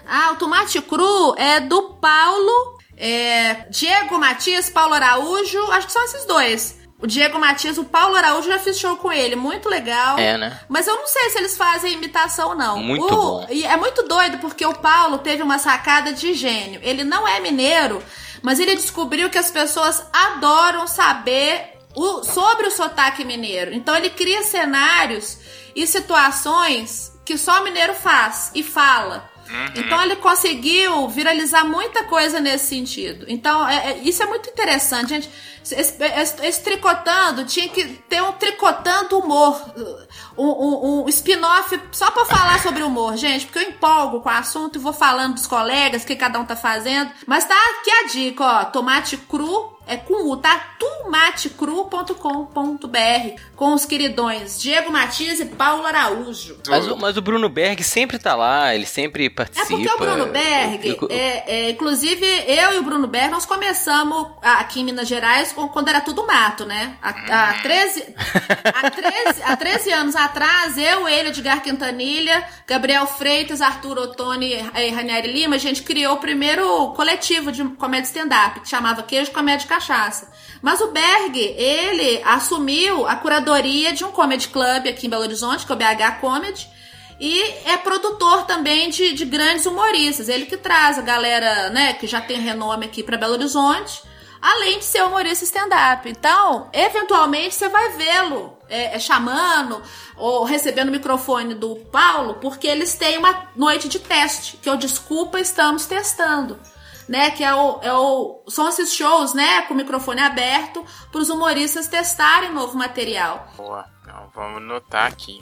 Ah, o Tomate Cru é do Paulo, é, Diego Matias, Paulo Araújo, acho que são esses dois. O Diego Matias, o Paulo Araújo já fiz show com ele, muito legal. É, né? Mas eu não sei se eles fazem imitação, não. Muito o, bom. E é muito doido, porque o Paulo teve uma sacada de gênio. Ele não é mineiro, mas ele descobriu que as pessoas adoram saber o, sobre o sotaque mineiro. Então ele cria cenários e situações que só mineiro faz e fala. Uhum. Então ele conseguiu viralizar muita coisa nesse sentido. Então é, é, isso é muito interessante, gente. Esse, esse, esse, tricotando tinha que ter um tricotando humor, um, um, um spin-off só para falar sobre humor, gente, porque eu empolgo com o assunto e vou falando dos colegas, o que cada um tá fazendo. Mas tá aqui a dica, ó, tomate cru é com o, tá? tomatecru.com.br com os queridões Diego Matias e Paulo Araújo. Mas, mas, o Bruno Berg sempre tá lá, ele sempre participa. É porque o Bruno Berg, fico... é, é, inclusive eu e o Bruno Berg, nós começamos aqui em Minas Gerais quando era tudo mato, né? Há, há, 13, há, 13, há 13 anos atrás, eu, ele, Edgar Quintanilha, Gabriel Freitas, Arthur Ottoni e Ranieri Lima, a gente criou o primeiro coletivo de comédia stand-up, que chamava Queijo Comédia Cachaça. Mas o Berg, ele assumiu a curadoria de um comedy club aqui em Belo Horizonte, que é o BH Comedy, e é produtor também de, de grandes humoristas. Ele que traz a galera, né, que já tem renome aqui para Belo Horizonte, além de ser humorista stand-up. Então, eventualmente você vai vê-lo é, é, chamando ou recebendo o microfone do Paulo, porque eles têm uma noite de teste, que é o Desculpa, estamos testando né? Que é o, é o, são esses shows, né? Com o microfone aberto para os humoristas testarem novo material. Boa, então, vamos notar aqui.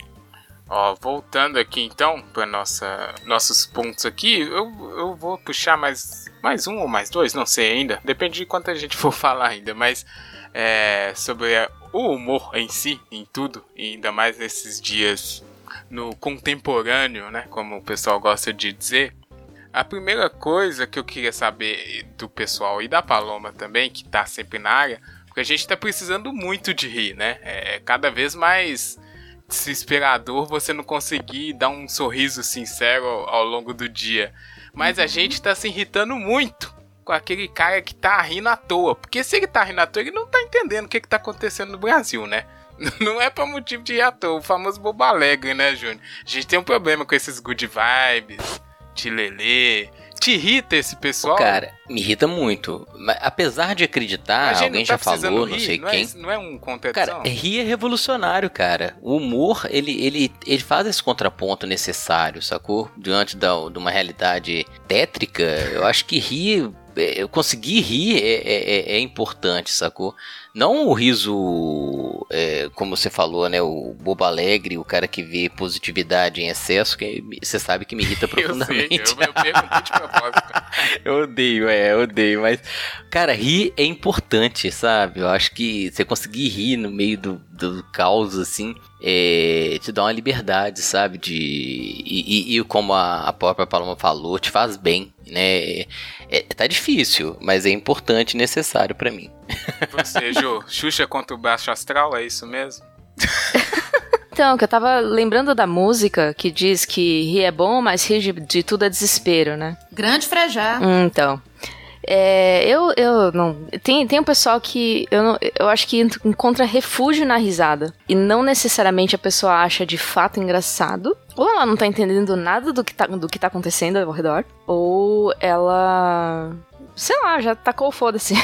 Ó, voltando aqui então para nossa nossos pontos aqui, eu, eu vou puxar mais mais um ou mais dois, não sei ainda, depende de quanto a gente for falar ainda, mas é, sobre o humor em si, em tudo, e ainda mais nesses dias no contemporâneo, né, como o pessoal gosta de dizer. A primeira coisa que eu queria saber do pessoal e da Paloma também, que tá sempre na área, porque a gente tá precisando muito de rir, né? É cada vez mais desesperador você não conseguir dar um sorriso sincero ao longo do dia. Mas a uhum. gente tá se irritando muito com aquele cara que tá rindo à toa. Porque se ele tá rindo à toa, ele não tá entendendo o que, que tá acontecendo no Brasil, né? Não é pra motivo de rir à toa, o famoso bobo alegre, né, Júnior? A gente tem um problema com esses good vibes, Tilelê. Te irrita esse pessoal? Cara, me irrita muito. Mas, apesar de acreditar, alguém tá já falou, rir, não sei não quem. É, não é um contradição? Cara, rir é revolucionário, cara. O humor, ele, ele, ele faz esse contraponto necessário, sacou? Diante da, de uma realidade tétrica, eu acho que rir é, eu conseguir rir é, é, é, é importante, sacou? Não o riso, é, como você falou, né? O bobo alegre, o cara que vê positividade em excesso, que você sabe que me irrita profundamente. eu sei, eu, eu de propósito. eu odeio, é, eu odeio, mas, cara, rir é importante, sabe? Eu acho que você conseguir rir no meio do, do caos, assim, é, te dá uma liberdade, sabe? De, e, e, e como a, a própria Paloma falou, te faz bem, né? É, tá difícil, mas é importante e necessário para mim. Você, Jô, Xuxa contra o Baixo Astral, é isso mesmo? Então, que eu tava lembrando da música que diz que rir é bom, mas rir de, de tudo é desespero, né? Grande frejá. Hum, então. É, eu, eu não. Tem, tem um pessoal que eu, não, eu acho que encontra refúgio na risada. E não necessariamente a pessoa acha de fato engraçado. Ou ela não tá entendendo nada do que tá, do que tá acontecendo ao redor. Ou ela. Sei lá, já tacou foda-se.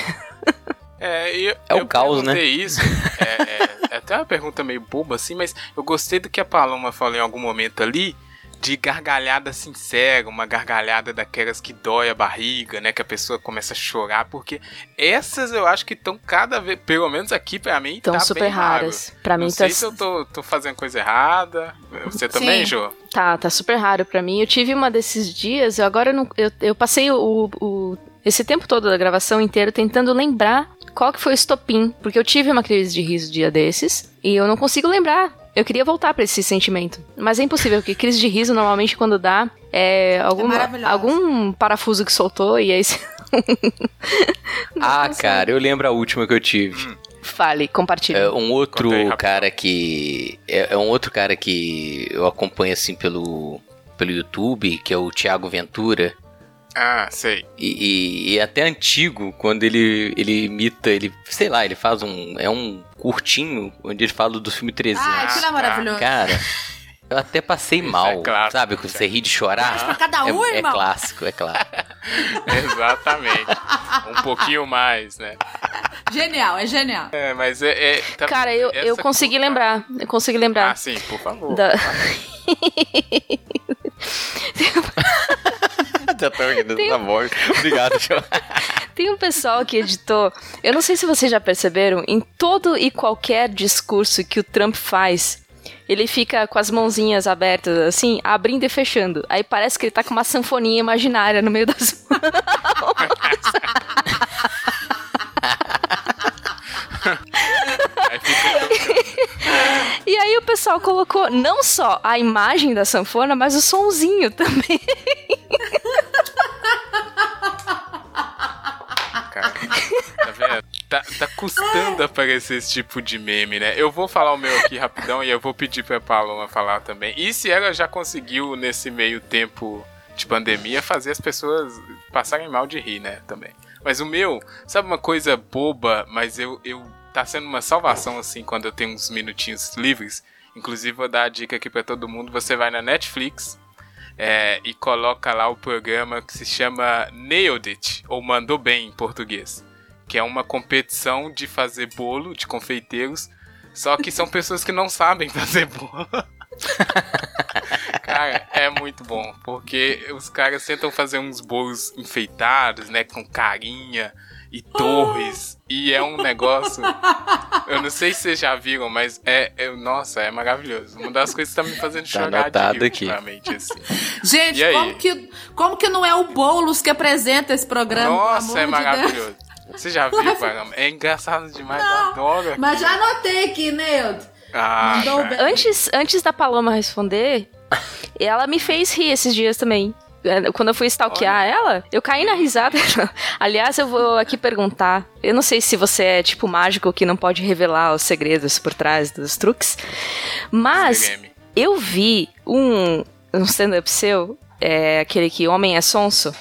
É, eu, é o eu caos, né? isso. É, é, é até uma pergunta meio boba assim, mas eu gostei do que a Paloma falou em algum momento ali de gargalhada sincera, uma gargalhada daquelas que dói a barriga, né? Que a pessoa começa a chorar, porque essas eu acho que estão cada vez, pelo menos aqui para mim, estão tá super raras. Para mim Não tá sei se eu tô, tô fazendo coisa errada. Você também, Sim. Jô? Tá, tá super raro para mim. Eu tive uma desses dias, eu agora não, eu, eu passei o, o esse tempo todo da gravação inteira tentando lembrar qual que foi o estopim, porque eu tive uma crise de riso dia desses e eu não consigo lembrar eu queria voltar para esse sentimento. Mas é impossível, porque crise de riso, normalmente, quando dá, é alguma, é algum parafuso que soltou e aí. ah, cara, eu lembro a última que eu tive. Hum. Fale, compartilhe. É um outro cara que. É, é um outro cara que eu acompanho assim pelo, pelo YouTube, que é o Thiago Ventura. Ah, sei. E, e- e é até antigo, quando ele, ele imita, ele, sei lá, ele faz um. É um curtinho onde ele fala do filme 300. Ah, aquilo é maravilhoso. Cara, eu até passei Isso mal. é clássico, sabe? Que você ri de chorar. Mas pra cada um, é, é irmão. clássico, é claro. Exatamente. um pouquinho mais, né? Genial, é genial. É, mas é. é tá- Cara, eu, eu consegui culpa- lembrar. Eu consegui lembrar. Ah, sim, por favor. da- Tô rindo Tem- voz. Obrigado, João. Tem um pessoal que editou. Eu não sei se vocês já perceberam, em todo e qualquer discurso que o Trump faz, ele fica com as mãozinhas abertas, assim, abrindo e fechando. Aí parece que ele tá com uma sanfoninha imaginária no meio das mãos. E aí o pessoal colocou não só a imagem da sanfona, mas o sonzinho também. Cara. Tá vendo? Tá, tá custando aparecer esse tipo de meme, né? Eu vou falar o meu aqui rapidão e eu vou pedir pra Paloma falar também. E se ela já conseguiu, nesse meio tempo de pandemia, fazer as pessoas passarem mal de rir, né? Também. Mas o meu, sabe uma coisa boba, mas eu, eu tá sendo uma salvação assim quando eu tenho uns minutinhos livres. Inclusive, vou dar a dica aqui pra todo mundo: você vai na Netflix é, e coloca lá o programa que se chama Nailed It, ou Mandou Bem em português, que é uma competição de fazer bolo de confeiteiros, só que são pessoas que não sabem fazer bolo. Cara, é muito bom, porque os caras tentam fazer uns bolos enfeitados, né, com carinha e torres, e é um negócio. Eu não sei se vocês já viram, mas é, é- nossa, é maravilhoso. Uma das coisas que tá me fazendo Tá chorar de rir aqui. ultimamente, assim. Gente, como que, como que não é o Boulos que apresenta esse programa? Nossa, é amor de maravilhoso. Você já viu o programa? É engraçado demais, Não, adoro. Mas já anotei aqui, Neildo. Ah, Mandou cara. bem. Antes, antes da Paloma responder, ela me fez rir esses dias também. É, Quando eu fui stalkear ela, eu caí na risada. Aliás, eu vou aqui perguntar. Eu não sei se você é tipo mágico que não pode revelar os segredos por trás dos truques. Mas eu vi um, um stand-up seu, é, aquele que Homem é Sonso,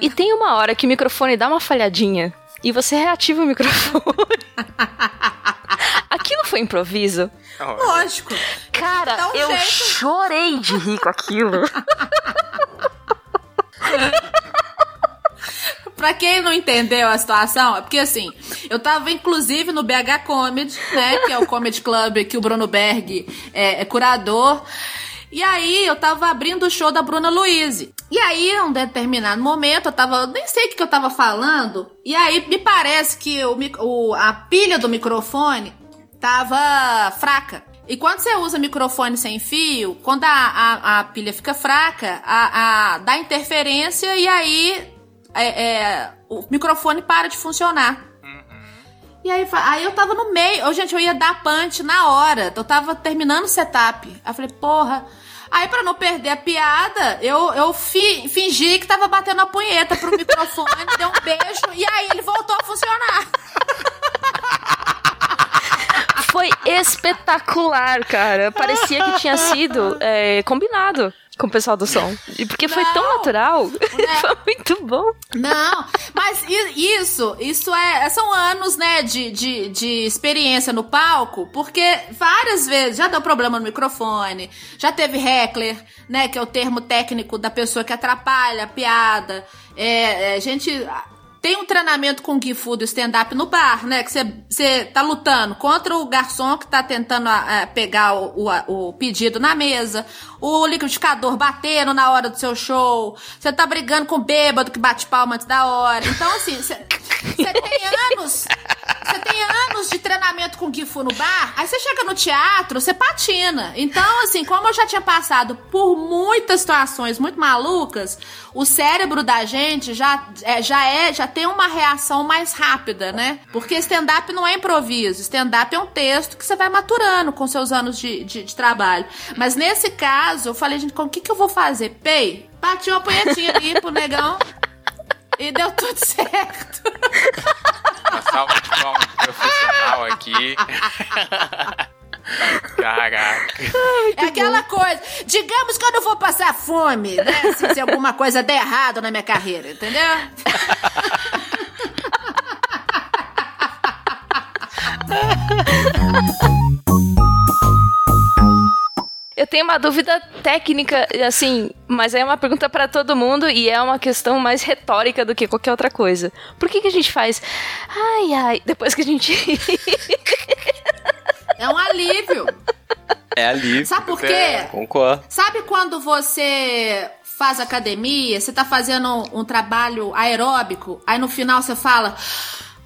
e tem uma hora que o microfone dá uma falhadinha e você reativa o microfone. Aquilo foi improviso? Lógico. Cara, um eu jeito. chorei de rir com aquilo. Pra quem não entendeu a situação, é porque assim, eu tava inclusive no BH Comedy, né? Que é o comedy club que o Bruno Berg é, é curador. E aí eu tava abrindo o show da Bruna Luiz. E aí, em um determinado momento, eu tava. Nem sei o que, que eu tava falando. E aí me parece que o, o- a pilha do microfone tava fraca. E quando você usa microfone sem fio, quando a, a, a pilha fica fraca, a, a- dá interferência e aí é, é, o microfone para de funcionar. E aí, aí eu tava no meio. Ô, gente, eu ia dar punch na hora. Eu tava terminando o setup. Aí eu falei, porra. Aí, pra não perder a piada, eu, eu fi- fingi que tava batendo a punheta pro microfone, dei um beijo, e aí ele voltou a funcionar. Foi espetacular, cara. Parecia que tinha sido é, combinado com o pessoal do som. E porque foi tão Não. natural. foi muito bom. Não, mas isso, isso é. São anos, né, de, de, de experiência no palco, porque várias vezes já deu problema no microfone, já teve heckler, né, que é o termo técnico da pessoa que atrapalha a piada. É, é, gente. Tem um treinamento com Gifu do stand-up no bar, né? Que você tá lutando contra o garçom que tá tentando ah, pegar o, o, a- o pedido na mesa, o liquidificador batendo na hora do seu show, você tá brigando com o bêbado que bate palma antes da hora. Então, assim, você tem anos. Você tem anos de treinamento com Gifu no bar, aí você chega no teatro, você patina. Então, assim, como eu já tinha passado por muitas situações muito malucas, o cérebro da gente já é, já é, já tem uma reação mais rápida, né? Porque stand-up não é improviso. Stand-up é um texto que você vai maturando com seus anos de, de, de trabalho. Mas nesse caso, eu falei, gente, o que, que eu vou fazer? Pei, bati uma punhetinha ali pro negão e deu tudo certo. Uma salva de palmas profissional aqui. Caraca. é aquela coisa. Digamos que eu não vou passar fome, né? Se, se alguma coisa der errado na minha carreira, entendeu? Eu tenho uma dúvida técnica, assim, mas é uma pergunta para todo mundo e é uma questão mais retórica do que qualquer outra coisa. Por que, que a gente faz ai ai depois que a gente É um alívio. É alívio. Sabe por quê? Concordo. Sabe quando você faz academia, você tá fazendo um trabalho aeróbico, aí no final você fala.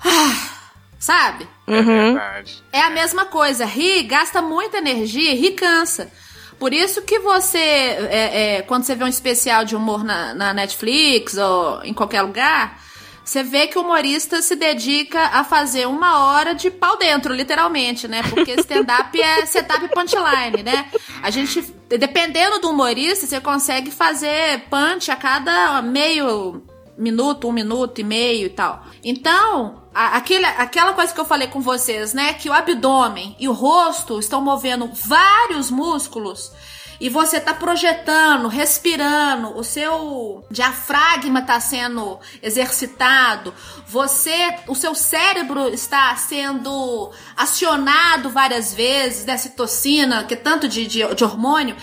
"Ah", sabe? É verdade. É a mesma coisa. Rir gasta muita energia, rir cansa. Por isso que você, é, é, quando você vê um especial de humor na, na Netflix ou em qualquer lugar, você vê que o humorista se dedica a fazer uma hora de pau dentro, literalmente, né? Porque stand-up é setup punchline, né? A gente, dependendo do humorista, você consegue fazer punch a cada meio minuto, um minuto e meio e tal. Então, aquele, aquela coisa que eu falei com vocês, né? Que o abdômen e o rosto estão movendo vários músculos e você tá projetando, respirando, o seu diafragma tá sendo exercitado, você, o seu cérebro está sendo acionado várias vezes, né, citocina, que é tanto de, de, de hormônio.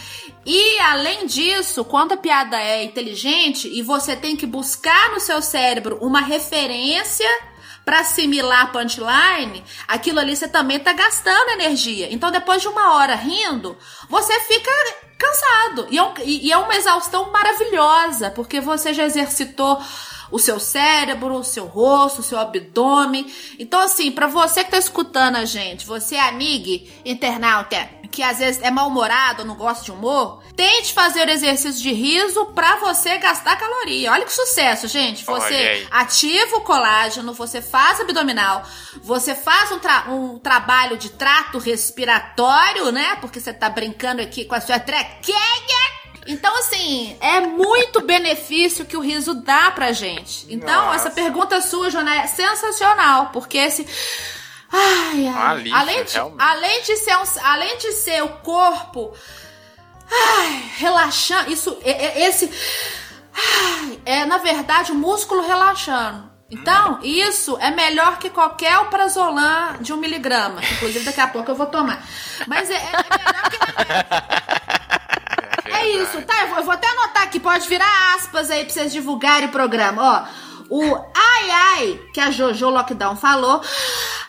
E além disso, quando a piada é inteligente e você tem que buscar no seu cérebro uma referência para assimilar a punchline, aquilo ali você também tá gastando energia. Então, depois de uma hora rindo, você fica cansado. E é, um- e- é uma exaustão maravilhosa, porque você já exercitou o seu cérebro, o seu rosto, o seu abdômen. Então, assim, pra você que tá escutando a gente, você é amiga, internauta, que às vezes é mal-humorado, não gosta de humor, tente fazer o exercício de riso pra você gastar caloria. Olha que sucesso, gente. Você ativa o colágeno, você faz abdominal, você faz um, tra- um trabalho de trato respiratório, né? Porque você tá brincando aqui com a sua trequinha. Então, assim, é muito benefício que o riso dá pra gente. Então, Nossa. essa pergunta sua, Jona, é sensacional, porque esse. Ai, ai. alívio, além, de, realmente. além de ser um, além de ser o corpo ai, relaxando, isso é, é- esse ai, é na verdade o músculo relaxando. Então, isso é melhor que qualquer alprazolam de um miligrama. Inclusive, daqui a pouco eu vou tomar. Mas é, é- é melhor que é isso, tá? Eu vou, eu vou até anotar aqui, pode virar aspas aí pra vocês divulgarem o programa. Ó, o ai ai que a Jojo Lockdown falou,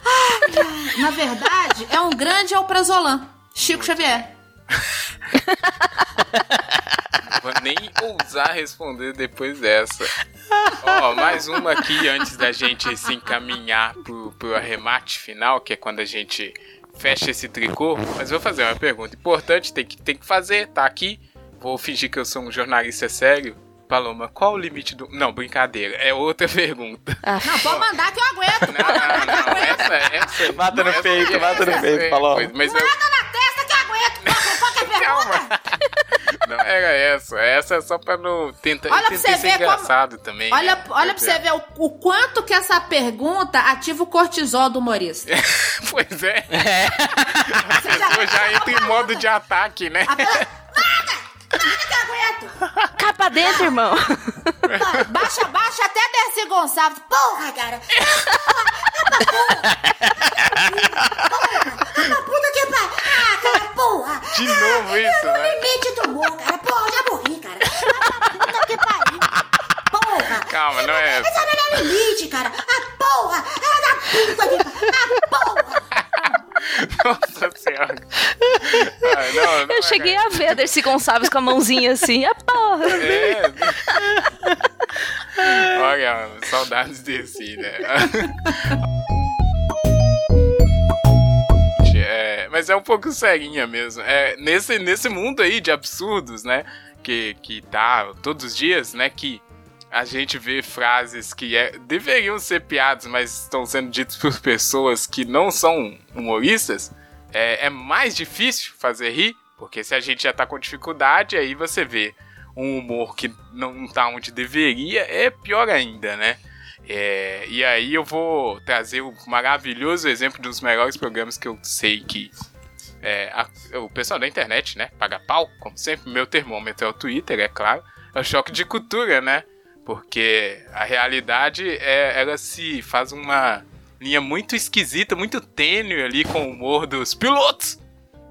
ai, na verdade, é um grande alprazolam. Chico Xavier. Vou nem ousar responder depois dessa. Ó, mais uma aqui antes da gente se encaminhar pro, pro arremate final, que é quando a gente fecha esse tricô. Mas vou fazer uma pergunta importante, tem que, tem que fazer, tá aqui. Vou fingir que eu sou um jornalista sério. Paloma, qual o limite do. Não, brincadeira, é outra pergunta. Não, pode mandar que eu aguento. Não, não, não, essa, essa. Mata no peito, mata no peito, é, Paloma. Mas eu, Manda na testa que eu aguento. Qual, qual que é a pergunta? Não era essa. Essa é só pra não tentar, Olha pra você ser ver como- engraçado também. Olha, né? olha pra você ver o, o quanto que essa pergunta ativa o cortisol do humorista. Pois é. A pessoa já entra em modo de ataque, né? A pessoa, nada! Eu aguento! Capa dentro, irmão. Mano, Baixa, baixa até Dercy Gonçalves. Porra, cara! Porra! Uma puta que pariu! Ah, cara, porra! De novo isso, No né? limite do humor, cara. Porra, já morri, cara. Ah, puta que pariu! Porra! Calma, não é essa. Essa é limite, cara. A porra! Ah, da puta pariu! A porra! Nossa senhora. Ah, não, não Eu cheguei a ver a Dercy Gonçalves com a mãozinha assim. A porra. É. Olha, saudades desse, né? É, mas é um pouco ceguinha mesmo. É, nesse, nesse mundo aí de absurdos, né? Que, que tá todos os dias, né? Que a gente vê frases que é- deveriam ser piadas, mas estão sendo ditas por pessoas que não são humoristas. É, é mais difícil fazer rir, porque se a gente já tá com dificuldade, aí você vê um humor que não tá onde deveria, é pior ainda, né? É, e aí eu vou trazer o maravilhoso exemplo dos melhores programas que eu sei que é, a, o pessoal da internet, né, paga pau, como sempre. Meu termômetro é o Twitter, é claro. É o choque de cultura, né? Porque a realidade é, ela se faz uma linha muito esquisita, muito tênue ali com o humor dos pilotos,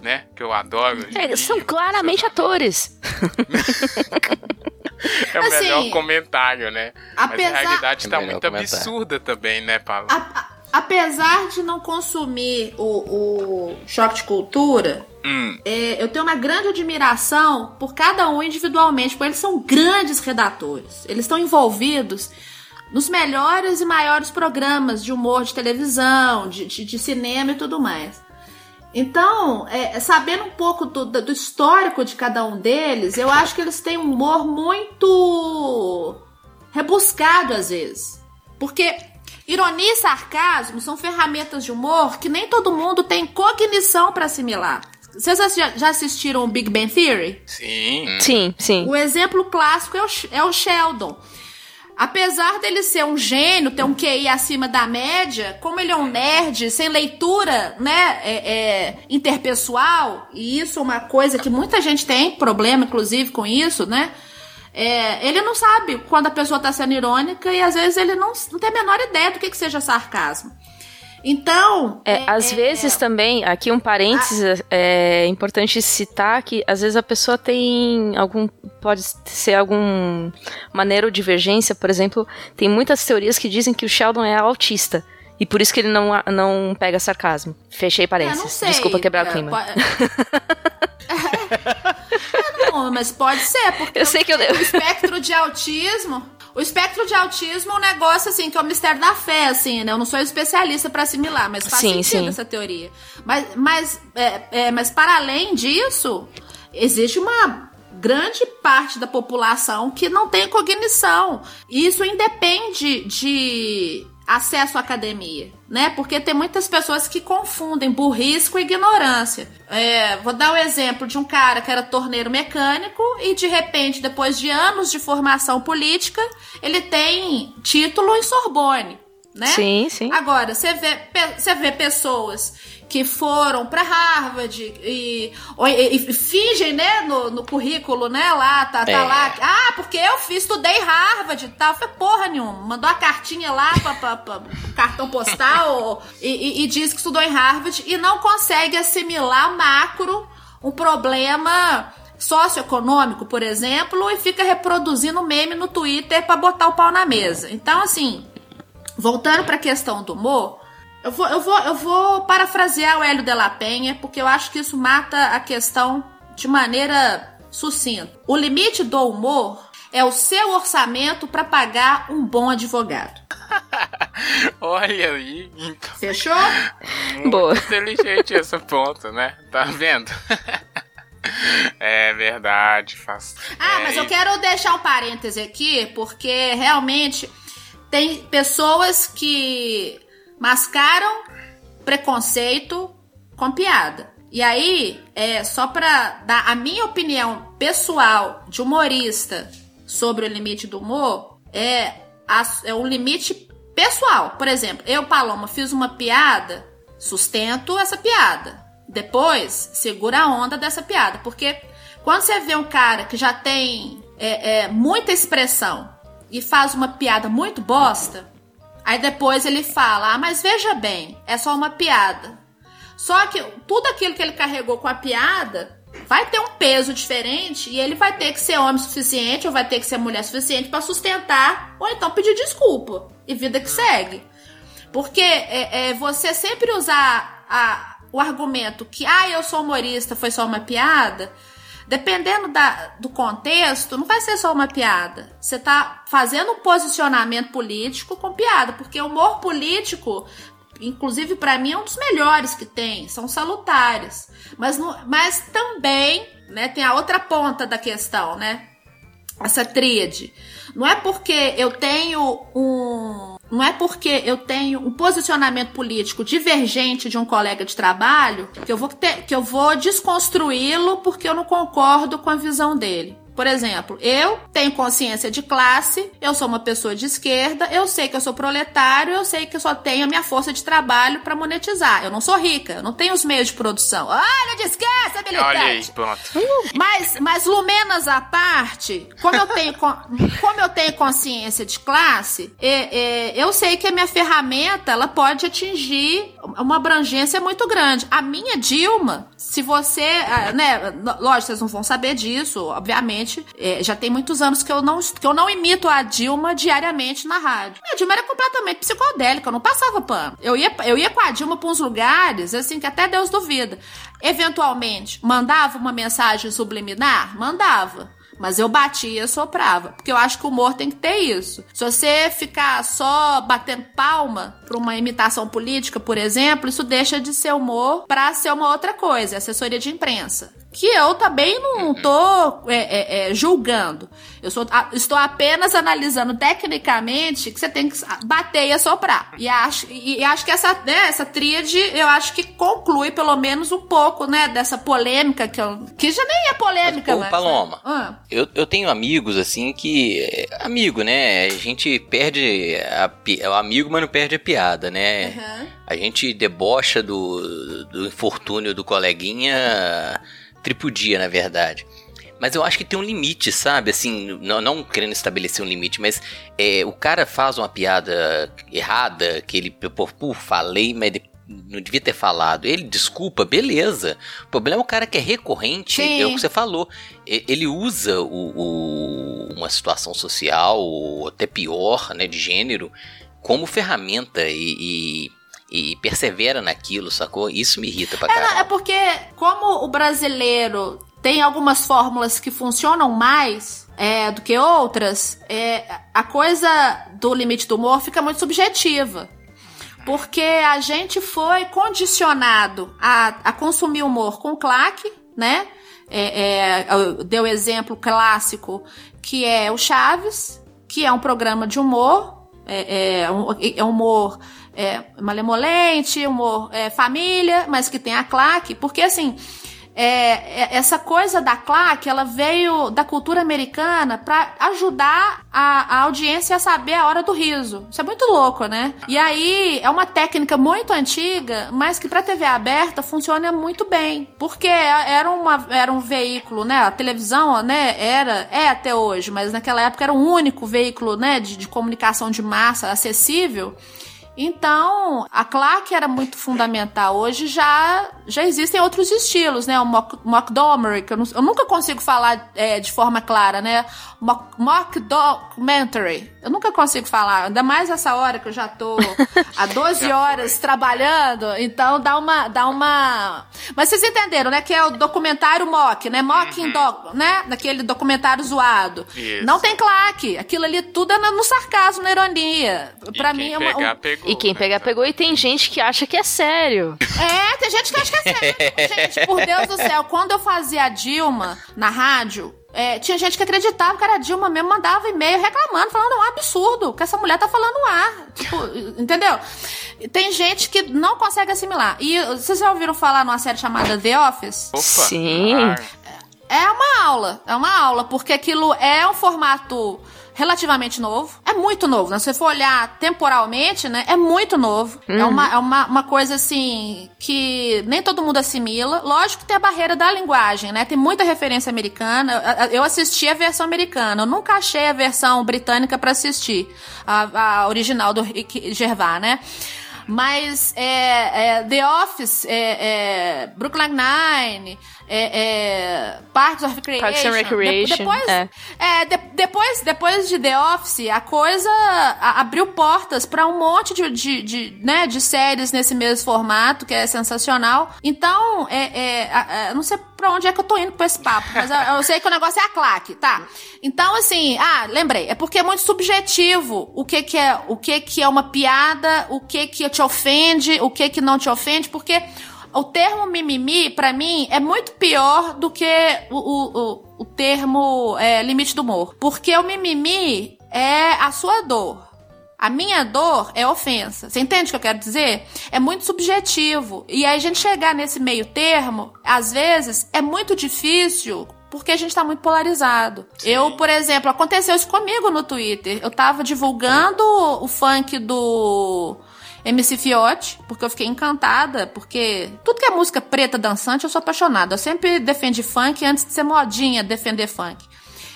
né? Que eu adoro. É, são claramente atores. é o assim, melhor comentário, né? Apesar... Mas a realidade tá muito comentário. absurda também, né, Paulo? A, apesar de não consumir o, o choque de cultura, hum. é, eu tenho uma grande admiração por cada um individualmente, porque eles são grandes redatores. Eles estão envolvidos nos melhores e maiores programas de humor de televisão, de, de, de cinema e tudo mais. Então, é, sabendo um pouco do, do, histórico de cada um deles, eu acho que eles têm um humor muito rebuscado às vezes. Porque ironia e sarcasmo são ferramentas de humor que nem todo mundo tem cognição para assimilar. Vocês já assistiram o Big Bang Theory? Sim. Sim, sim. O exemplo clássico é o, é o Sheldon. Apesar dele ser um gênio, ter um QI acima da média, como ele é um nerd, sem leitura, né, é, é, interpessoal, e isso é uma coisa que muita gente tem problema, inclusive, com isso, né? É, ele não sabe quando a pessoa está sendo irônica e às vezes ele não, não tem a menor ideia do que, que seja sarcasmo. Então. É, é, às é, vezes é. também, aqui um parênteses, é importante citar que às vezes a pessoa tem algum. Pode ser algum maneira divergência, por exemplo, tem muitas teorias que dizem que o Sheldon é autista. E por isso que ele não, não pega sarcasmo. Fechei parênteses. Desculpa quebrar o é, clima. Pode... mas pode ser, porque eu sei que eu... o espectro de autismo o espectro de autismo é um negócio, assim, que é o mistério da fé, assim, né? Eu não sou especialista para assimilar, mas faz sim, sentido sim. essa teoria. Mas, mas, é, é, mas, para além disso, existe uma grande parte da população que não tem cognição. E isso independe de acesso à academia, né? Porque tem muitas pessoas que confundem burrice com ignorância. É, vou dar o um exemplo de um cara que era torneiro mecânico e de repente, depois de anos de formação política, ele tem título em Sorbonne, né? Sim, sim. Agora, você vê, você vê pessoas que foram para Harvard e, e, e, fingem, né, no, no currículo, né, lá, tá, tá é. lá. Ah, porque eu fiz, estudei Harvard e tal. Foi porra nenhuma. Mandou a cartinha lá pra, pra, pra cartão postal e, e, diz que estudou em Harvard e não consegue assimilar macro um problema socioeconômico, por exemplo, e fica reproduzindo meme no Twitter para botar o pau na mesa. Então, assim, voltando para a questão do humor, eu vou, eu vou, eu vou parafrasear o Hélio de la Penha, porque eu acho que isso mata a questão de maneira sucinta. O limite do humor é o seu orçamento para pagar um bom advogado. Olha aí. Então... Fechou? Muito Boa. inteligente esse ponto, né? Tá vendo? É verdade, faz. Ah, é, mas eu quero deixar um parêntese aqui, porque realmente tem pessoas que mascaram preconceito com piada. E aí, é só pra dar a minha opinião pessoal de humorista sobre o limite do humor, é, a, é um limite pessoal. Por exemplo, eu, Paloma, fiz uma piada, sustento essa piada. Depois, segura a onda dessa piada. Porque quando você vê um cara que já tem é, é, muita expressão e faz uma piada muito bosta, Aí depois ele fala: Ah, mas veja bem, é só uma piada. Só que tudo aquilo que ele carregou com a piada vai ter um peso diferente e ele vai ter que ser homem suficiente ou vai ter que ser mulher suficiente para sustentar ou então pedir desculpa e vida que segue. Porque é, é, você sempre usar a, o argumento que, ah, eu sou humorista, foi só uma piada dependendo da, do contexto, não vai ser só uma piada. Você está fazendo um posicionamento político com piada, porque o humor político, inclusive para mim, é um dos melhores que tem, são salutares. Mas, mas também né, tem a outra ponta da questão, né? Essa tríade. Não é porque eu tenho um não é porque eu tenho um posicionamento político divergente de um colega de trabalho que eu vou que eu vou desconstruí-lo porque eu não concordo com a visão dele. Por exemplo, eu tenho consciência de classe, eu sou uma pessoa de esquerda, eu sei que eu sou proletário, eu sei que eu só tenho a minha força de trabalho para monetizar. Eu não sou rica, eu não tenho os meios de produção. Olha, de esquerda, militante! Olha aí, pronto. Mas, mas lumenas à parte, como eu tenho, como eu tenho consciência de classe, é, é, eu sei que a minha ferramenta ela pode atingir uma abrangência muito grande. A minha Dilma, se você, ah, né, lógico, vocês não vão saber disso, obviamente, é, já tem muitos anos que eu não que eu não imito a Dilma diariamente na rádio. A Dilma era completamente psicodélica, eu não passava pano. Eu ia, eu ia com a Dilma para uns lugares, assim, que até Deus duvida. Eventualmente, mandava uma mensagem subliminar? Mandava. Mas eu batia e soprava. Porque eu acho que o humor tem que ter isso. Se você ficar só batendo palma pra uma imitação política, por exemplo, isso deixa de ser humor pra ser uma outra coisa, assessoria de imprensa que eu também não tô é, é, é, julgando. Eu sou, a, estou apenas analisando tecnicamente que você tem que bater e assoprar. E acho, e, e acho que essa, né, essa tríade, eu acho que conclui pelo menos um pouco, né, dessa polêmica que eu, que já nem é polêmica, mas... Ô, Paloma, ah. eu, eu tenho amigos, assim, que... É, amigo, né, a gente perde a, é o amigo, mas não perde a piada, né? Uhum. A gente debocha do, do infortúnio do coleguinha tripudia, na verdade. Mas eu acho que tem um limite, sabe? Assim, não, não querendo estabelecer um limite, mas é, o cara faz uma piada errada, que ele, pô, falei, mas não devia ter falado. Ele desculpa, beleza. O problema é o cara que é recorrente, Sim. é o que você falou. Ele usa o, o, uma situação social, ou até pior, né, de gênero, como ferramenta e, e e persevera naquilo, sacou? Isso me irrita pra caralho. É, é porque, como o brasileiro tem algumas fórmulas que funcionam mais é, do que outras, é, a coisa do limite do humor fica muito subjetiva. Porque a gente foi condicionado a, a consumir humor com claque, né? É, é, deu exemplo clássico que é o Chaves, que é um programa de humor, é, é, um, é humor é, malemolente, humor é, família, mas que tem a claque, porque assim. É, é essa coisa da claque, ela veio da cultura americana para ajudar a, a, audiência a saber a hora do riso. Isso é muito louco, né? E aí é uma técnica muito antiga, mas que para TV aberta funciona muito bem, porque era, uma, era um veículo, né? A televisão, né? Era, é até hoje, mas naquela época era o único veículo, né? De, de comunicação de massa acessível. Então, a claque era muito fundamental. Hoje já, já existem outros estilos, né? O Montgomery, que eu, não, eu, nunca consigo falar é, de forma clara, né? Mock, mock documentary. Eu nunca consigo falar, ainda mais essa hora que eu já tô há 12 horas trabalhando, então dá uma, dá uma... Mas vocês entenderam, né? Que é o documentário mock, né? Mocking uhum. dog, né? Daquele documentário zoado. Isso. Não tem claque. Aquilo ali tudo é no sarcasmo, na ironia. Pra mim é uma... Pegar, pegou, e quem né? pegar, pegou. E tem gente que acha que é sério. É, tem gente que acha que é sério. gente, por Deus do céu, quando eu fazia a Dilma na rádio, é, tinha gente que acreditava que era Dilma mesmo, mandava e-mail reclamando, falando um absurdo que essa mulher tá falando ar. Tipo, entendeu? Tem gente que não consegue assimilar. E vocês já ouviram falar numa série chamada The Office? Opa. Sim. É uma aula, é uma aula, porque aquilo é um formato relativamente novo. É muito novo, né? Se você for olhar temporalmente, né? É muito novo. É uhum. É, uma, é uma, uma coisa, assim, que nem todo mundo assimila. Lógico que tem a barreira da linguagem, né? Tem muita referência americana. Eu assisti a versão americana. Eu nunca achei a versão britânica para assistir. A, a original do Rick Gervais, né? Mas é, é, The Office, é, é Brooklyn Nine, é, é, Parks of Recreation. Parks and Recreation. De, depois, é. é de, depois, depois de The Office, a coisa abriu portas para um monte de, de, de, né, de séries nesse mesmo formato, que é sensacional. Então, é, é, não sei pra onde é que eu tô indo com esse papo, mas eu, eu sei que o negócio é a claque, tá? Então, assim, ah, lembrei, é porque é muito subjetivo o que que é, o que que é uma piada, o que que te ofende, o que que não te ofende, porque o termo mimimi, para mim, é muito pior do que o, o, o, termo é, limite do humor. Porque o mimimi é a sua dor. A minha dor é ofensa. Você entende o que eu quero dizer? É muito subjetivo. E aí a gente chegar nesse meio termo, às vezes, é muito difícil porque a gente tá muito polarizado. Eu, por exemplo, aconteceu isso comigo no Twitter. Eu tava divulgando o funk do MC Fiote, porque eu fiquei encantada, porque tudo que é música preta dançante eu sou apaixonada. Eu sempre defendi funk antes de ser modinha defender funk.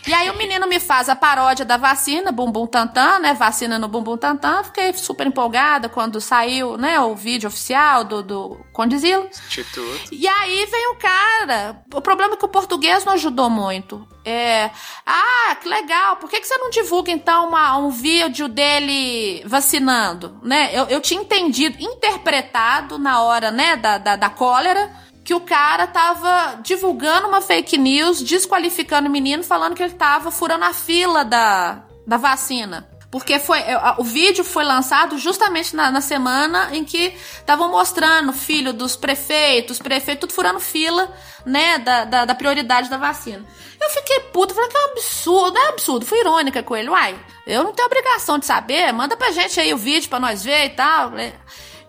E aí o menino me faz a paródia da vacina, bumbum tantã, né? Vacina no bumbum tantã. Fiquei super empolgada quando saiu, né, o vídeo oficial do, do Condizilo. Instituto. E aí vem o cara. O problema é que o português não ajudou muito. É. Ah, que legal. Por que, que você não divulga, então, uma, um vídeo dele vacinando? Né? Eu, eu tinha entendido, interpretado na hora, né, da, da, da cólera que o cara tava divulgando uma fake news, desqualificando o menino, falando que ele tava furando a fila da, da vacina. Porque foi, o vídeo foi lançado justamente na, na semana em que estavam mostrando filho dos prefeitos, prefeito, tudo furando fila, né, da, da, da, prioridade da vacina. Eu fiquei puta, falei que é um absurdo, é um absurdo. Fui irônica com ele, uai, eu não tenho obrigação de saber, manda pra gente aí o vídeo pra nós ver e tal.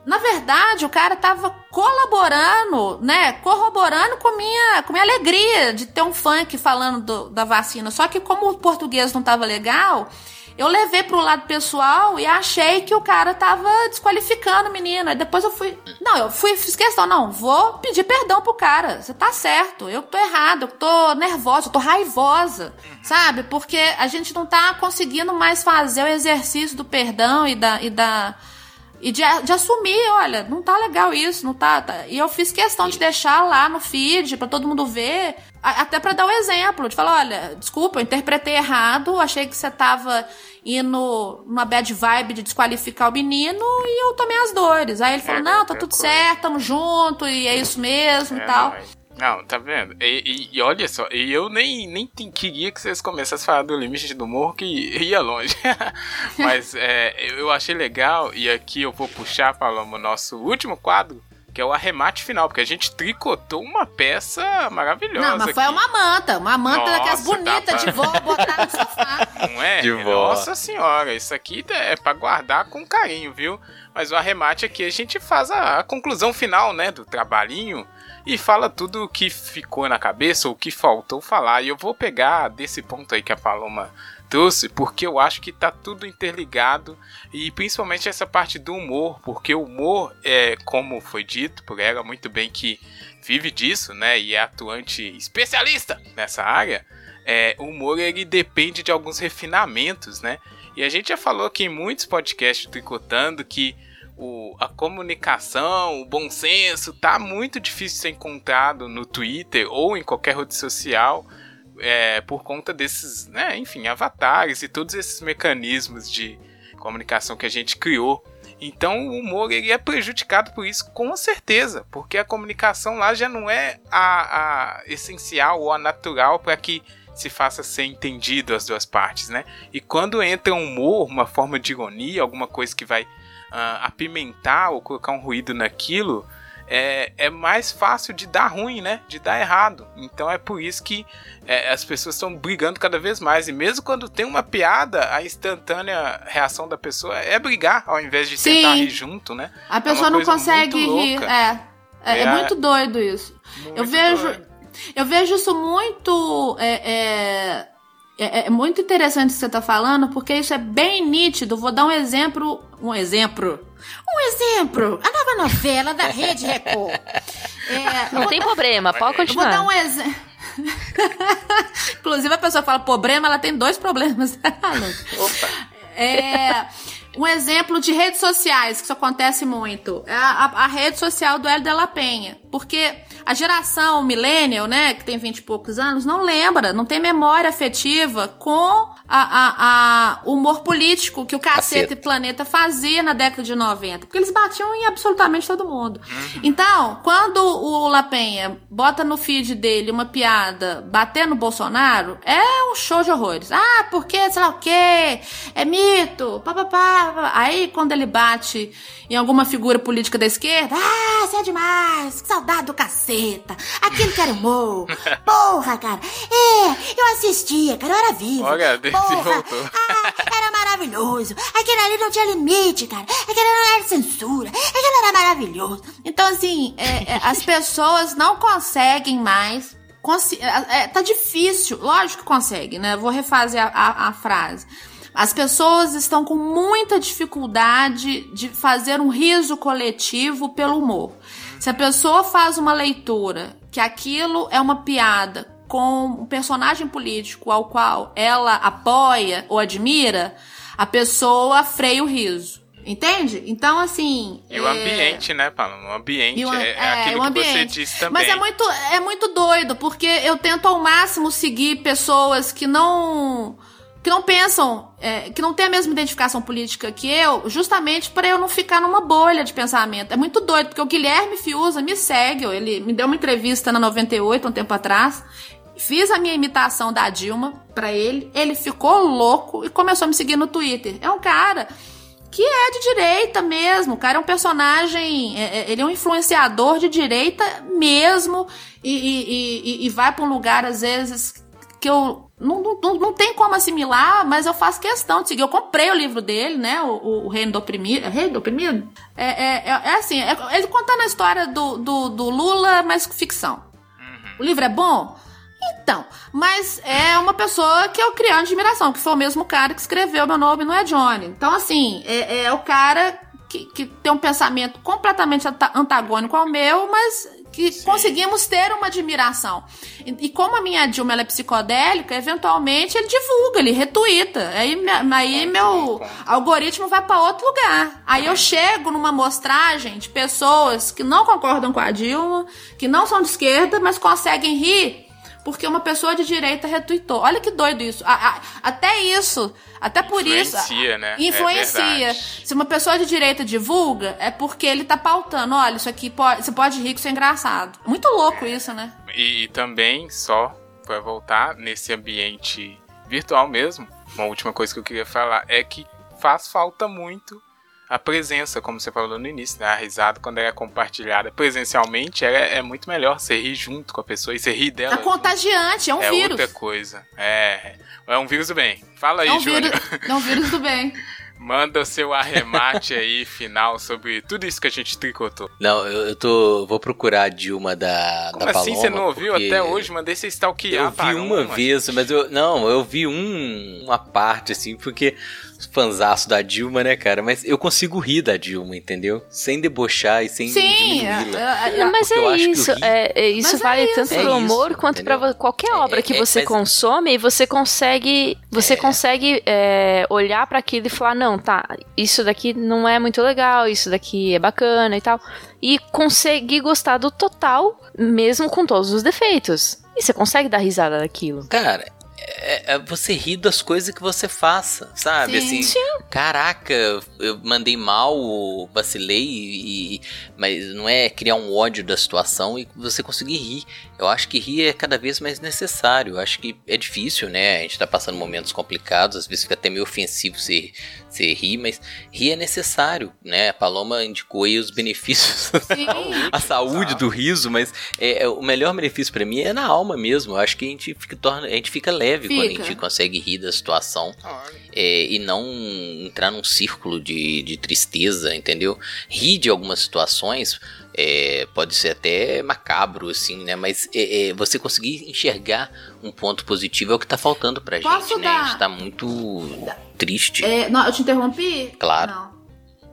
Na verdade, o cara tava colaborando, né? Corroborando com minha, com minha alegria de ter um funk falando do, da vacina. Só que como o português não tava legal, eu levei pro lado pessoal e achei que o cara tava desqualificando o menino. Aí depois eu fui. Não, eu fui, fiz questão, não, vou pedir perdão pro cara. Você tá certo, eu tô errado, eu tô nervosa, eu tô raivosa, sabe? Porque a gente não tá conseguindo mais fazer o exercício do perdão e da. E da e de, de, assumir, olha, não tá legal isso, não tá, tá. E eu fiz questão de deixar lá no feed para todo mundo ver, até para dar o um exemplo, de falar, olha, desculpa, eu interpretei errado, achei que você tava indo numa bad vibe de desqualificar o menino e eu tomei as dores. Aí ele falou, é, não, tá tudo coisa. certo, tamo junto e é isso mesmo é, e tal. Mas... Não, tá vendo? E, e, e, olha só, e eu nem, nem queria que vocês começassem a falar do limite do humor, que ia longe. Mas é, eu achei legal, e aqui eu vou puxar, Paloma, o nosso último quadro, que é o arremate final, porque a gente tricotou uma peça maravilhosa. Não, mas foi aqui. uma manta, uma manta Nossa, daquelas bonitas pra... de vó botar no sofá. Não é? De vó. Nossa senhora, isso aqui é para guardar com carinho, viu? Mas o arremate aqui a gente faz a, a conclusão final, né, do trabalhinho e fala tudo o que ficou na cabeça ou o que faltou falar. E eu vou pegar desse ponto aí que a Paloma trouxe, porque eu acho que tá tudo interligado e principalmente essa parte do humor, porque o humor é, como foi dito por ela muito bem que vive disso, né, e é atuante especialista nessa área. É, o humor ele depende de alguns refinamentos, né? E a gente já falou aqui em muitos podcasts tricotando que o, a comunicação, o bom senso, tá muito difícil de ser encontrado no Twitter ou em qualquer rede social é, por conta desses, né, enfim, avatares e todos esses mecanismos de comunicação que a gente criou. Então o humor ele é prejudicado por isso, com certeza, porque a comunicação lá já não é a, a essencial ou a natural para que se faça ser entendido as duas partes, né? E quando entra um humor, uma forma de ironia, alguma coisa que vai uh, apimentar ou colocar um ruído naquilo, é, é mais fácil de dar ruim, né? De dar errado. Então é por isso que é, as pessoas estão brigando cada vez mais. E mesmo quando tem uma piada, a instantânea reação da pessoa é brigar, ao invés de Sim. tentar rir junto, né? A pessoa é não consegue rir. É. É, é, é, muito doido isso. Muito eu vejo. Doido. Eu vejo isso muito. É, é, muito interessante o que você está falando, porque isso é bem nítido. Vou dar um exemplo. Um exemplo. Um exemplo. A nova novela da Rede Record. É, Não tem dar, problema, pode continuar. Vou dar um exemplo. Inclusive, a pessoa fala problema, ela tem dois problemas. Opa. É, um exemplo de redes sociais, que isso acontece muito. É a, a, a rede social do Hélio de la Penha. Porque a geração millennial, né, que tem 20 e poucos anos, não lembra, não tem memória afetiva com a, a, a humor político que o Cacete e Planeta fazia na década de 90. Porque eles batiam em absolutamente todo mundo. Uhum. Então, quando o Lapenha bota no feed dele uma piada batendo no Bolsonaro, é um show de horrores. Ah, porque, sei lá o quê, é mito, papapá. Aí, quando ele bate em alguma figura política da esquerda, ah, você é demais, que saudade do cacete caceta. Aquilo que era humor. Porra, cara. É, eu assistia, cara. Eu era vivo. Olha, Porra. Ah, era maravilhoso. Aquele ali não tinha limite, cara. Aquele não era censura. Aquele era maravilhoso. Então, assim, é, é, as pessoas não conseguem mais é, é, tá difícil. Lógico que consegue, né? Vou refazer a, a, a frase. As pessoas estão com muita dificuldade de fazer um riso coletivo pelo humor. Se a pessoa faz uma leitura que aquilo é uma piada com um personagem político ao qual ela apoia ou admira, a pessoa freia o riso. Entende? Então, assim. E é... o ambiente, né, Paulo? O ambiente o, é, é, aquilo que ambiente. você disse também. Mas é muito, é muito doido, porque eu tento ao máximo seguir pessoas que não. Que não pensam, é, que não têm a mesma identificação política que eu, justamente para eu não ficar numa bolha de pensamento. É muito doido, porque o Guilherme Fiuza me segue, ele me deu uma entrevista na 98, um tempo atrás. Fiz a minha imitação da Dilma para ele, ele ficou louco e começou a me seguir no Twitter. É um cara que é de direita mesmo. O cara é um personagem, é, é ele é um influenciador de direita mesmo e, e, e, e vai para um lugar às vezes que eu não, não, não tem como assimilar, mas eu faço questão de seguir. Eu comprei o livro dele, né? O, o Reino do Oprimido. É Reino do Oprimido? É, é, é, é assim, é, ele contando a história do, do, do Lula, mas ficção. Uhum. O livro é bom? Então, mas é uma pessoa que eu criei admiração, que foi o mesmo cara que escreveu Meu Nome Não É Johnny. Então, assim, é, é o cara que, que, tem um pensamento completamente antagônico ao meu, mas que Sim. conseguimos ter uma admiração. E, e, como a minha Dilma é psicodélica, eventualmente ele divulga, ele retuita. Aí, aí meu algoritmo vai para outro lugar. Aí eu chego numa mostragem de pessoas que não concordam com a Dilma, que não são de esquerda, mas conseguem rir porque uma pessoa de direita retuitou. Olha que doido isso. A, a, até isso, até por influencia, isso. Influencia, né? Influencia. É Se uma pessoa de direita divulga, é porque ele tá pautando. Olha, isso aqui pode, você pode rir que isso é engraçado. Muito louco é. isso, né? E, e também, só para voltar nesse ambiente virtual mesmo, uma última coisa que eu queria falar é que faz falta muito a presença, como você falou no início, né? A risada, quando ela é compartilhada presencialmente, é, é muito melhor você rir junto com a pessoa e você rir dela. É contagiante, é um é vírus. É outra coisa. É, é um vírus do bem. Fala aí, é um Júnior. é um vírus do bem. Manda o seu arremate aí final sobre tudo isso que a gente tricotou. Não, eu, eu tô. Vou procurar a Dilma da, Como da assim você não ouviu até hoje? Mandei você stalkear. Eu vi uma, uma vez, mas eu. Não, eu vi um, uma parte, assim, porque fanzaço da Dilma, né, cara? Mas eu consigo rir da Dilma, entendeu? Sem debochar e sem Sim. É, é, mas é isso. É, é, isso mas vale é tanto pro é humor isso, quanto para qualquer obra que você consome e você consegue você consegue olhar para aquilo e falar, não, tá, isso daqui não é muito legal, isso daqui é bacana e tal. E conseguir gostar do total, mesmo com todos os defeitos. E você consegue dar risada daquilo. Cara, é, é, você rir das coisas que você faça, sabe? Sim. Assim, Sim. caraca, eu mandei mal, vacilei, e, mas não é criar um ódio da situação e você conseguir rir. Eu acho que rir é cada vez mais necessário. Eu acho que é difícil, né? A gente tá passando momentos complicados, às vezes fica até meio ofensivo você, você rir, mas rir é necessário, né? A Paloma indicou aí os benefícios, a saúde do riso, mas é, é o melhor benefício para mim é na alma mesmo. Eu acho que a gente fica, torna, a gente fica leve fica. quando a gente consegue rir da situação é, e não entrar num círculo de, de tristeza, entendeu? Rir de algumas situações é, pode ser até macabro, assim, né? Mas é, é, você conseguir enxergar um ponto positivo é o que tá faltando pra Posso gente, dar... né? A gente tá muito triste. É, não, eu te interrompi? Claro. Não.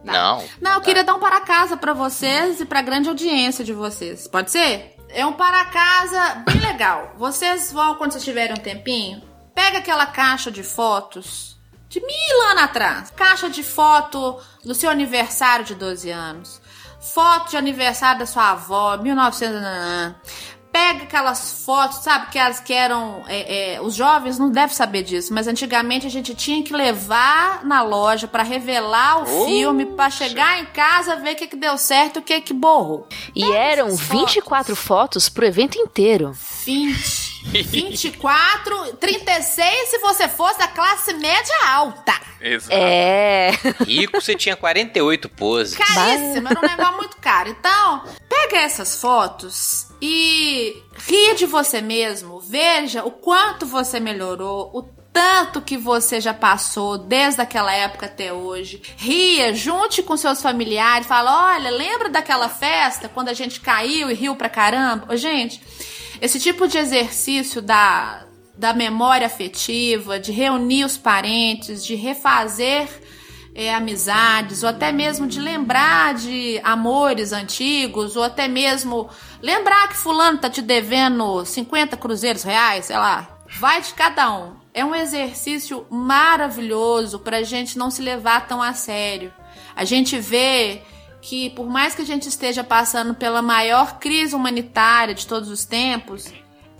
Não. Não, eu queria dar um para casa para vocês e para grande audiência de vocês. Pode ser? É um para casa bem legal. Vocês vão, quando vocês tiverem um tempinho, pega aquela caixa de fotos de mil anos atrás. Caixa de foto do seu aniversário de 12 anos foto de aniversário da sua avó, 1900. Pega aquelas fotos, sabe? Que elas que eram. É, é, os jovens não devem saber disso, mas antigamente a gente tinha que levar na loja para revelar o oh, filme, para chegar em casa, ver o que, que deu certo e o que, que borrou. E Pega eram 24 fotos. fotos pro evento inteiro. 20. 24, 36 se você fosse da classe média alta. Exato. É. Rico, você tinha 48 poses. Caríssimo, era um negócio muito caro. Então, pega essas fotos e ria de você mesmo. Veja o quanto você melhorou, o tanto que você já passou desde aquela época até hoje. Ria, junte com seus familiares, fala: olha, lembra daquela festa quando a gente caiu e riu pra caramba? Ô, gente esse tipo de exercício da, da memória afetiva, de reunir os parentes, de refazer é, amizades, ou até mesmo de lembrar de amores antigos, ou até mesmo lembrar que fulano tá te devendo 50 cruzeiros reais, sei lá. Vai de cada um. É um exercício maravilhoso para a gente não se levar tão a sério. A gente vê que, por mais que a gente esteja passando pela maior crise humanitária de todos os tempos,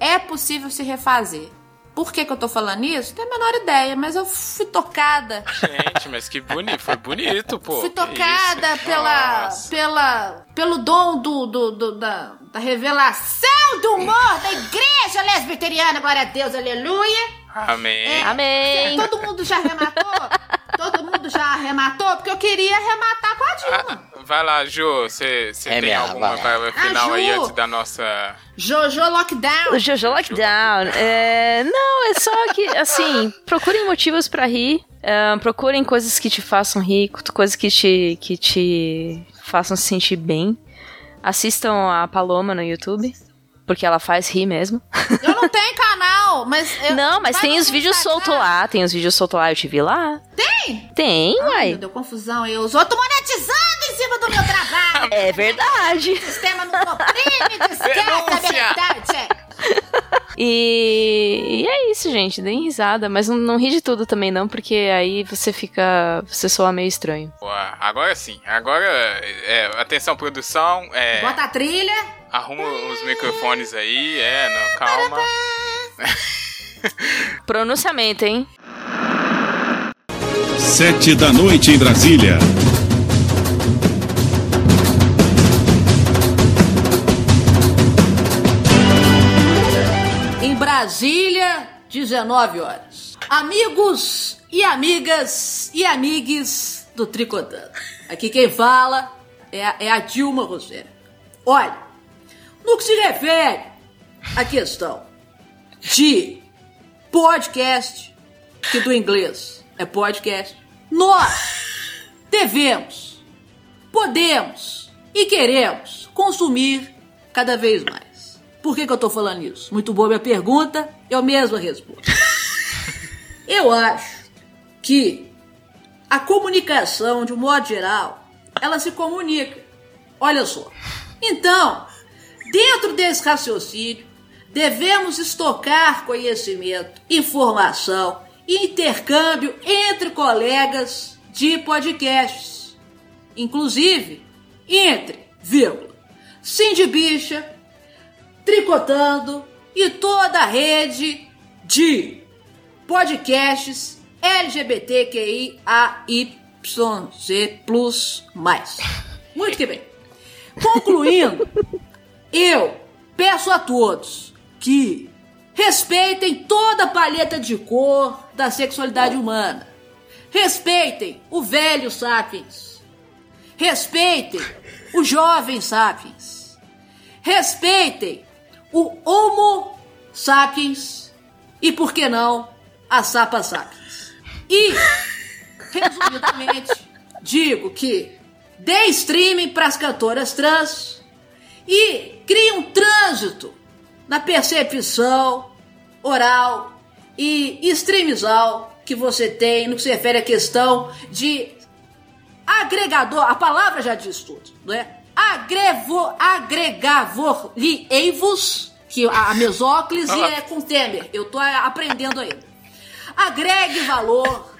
é possível se refazer. Por que, que eu tô falando isso? Não tenho a menor ideia, mas eu fui tocada. Gente, mas que bonito, foi bonito, pô. Fui tocada pela, pela, pelo dom do, do, do, da, da revelação do humor da igreja lesbiteriana, glória a Deus, aleluia. Amém. É, Amém. Todo mundo já arrematou? Todo mundo já arrematou? Porque eu queria arrematar com a Dilma. Ah, vai lá, Ju, você É tem minha, alguma vai. final Ah, aí antes da nossa. Jojo Lockdown. O Jojo Lockdown. É, não, é só que, assim, procurem motivos pra rir. é, procurem coisas que te façam rir, coisas que te, que te façam se sentir bem. Assistam a Paloma no YouTube, porque ela faz rir mesmo. Eu não tenho canal, mas. Eu, não, mas vai tem os vídeos soltos lá, tem os vídeos soltos lá, eu te vi lá. Tem? Tem, Ai, uai. meu, deu confusão aí. Os outros monetizando em cima do meu trabalho. É verdade. O sistema não comprime, desquece a Denúncia. verdade. é. E, e é isso, gente. Deem risada, mas não, não ri de tudo também, não, porque aí você fica. Você soa meio estranho. Boa, Agora sim, agora. É, atenção, produção. É, Bota a trilha. arruma os microfones aí, é, não, calma. Pronunciamento, hein? Sete da noite em Brasília. Brasília, 19 horas. Amigos e amigas e amigues do Tricotando. Aqui quem fala é a, é a Dilma Rousseff. Olha, no que se refere à questão de podcast, que do inglês é podcast, nós devemos, podemos e queremos consumir cada vez mais. Por que, que eu tô falando isso? Muito boa minha pergunta, eu mesma respondo. Eu acho que a comunicação, de um modo geral, ela se comunica. Olha só. Então, dentro desse raciocínio, devemos estocar conhecimento, informação e intercâmbio entre colegas de podcasts. Inclusive, entre, vírgula, Cindy Bicha, Tricotando e toda a rede de podcasts LGBTQIAYZ+. Muito que bem. Concluindo, eu peço a todos que respeitem toda a palheta de cor da sexualidade humana. Respeitem o velho sapiens. Respeitem o jovem sapiens. Respeitem o Homo sapiens e, por que não, a Sapa sapiens. E, resumidamente, digo que dê streaming para as cantoras trans e crie um trânsito na percepção oral e streamizal que você tem no que se refere à questão de agregador, a palavra já diz tudo, não é? Agrevo, agregavor-li-eivos, que a a mesóclise é com Temer, eu tô aprendendo ainda. Agregue valor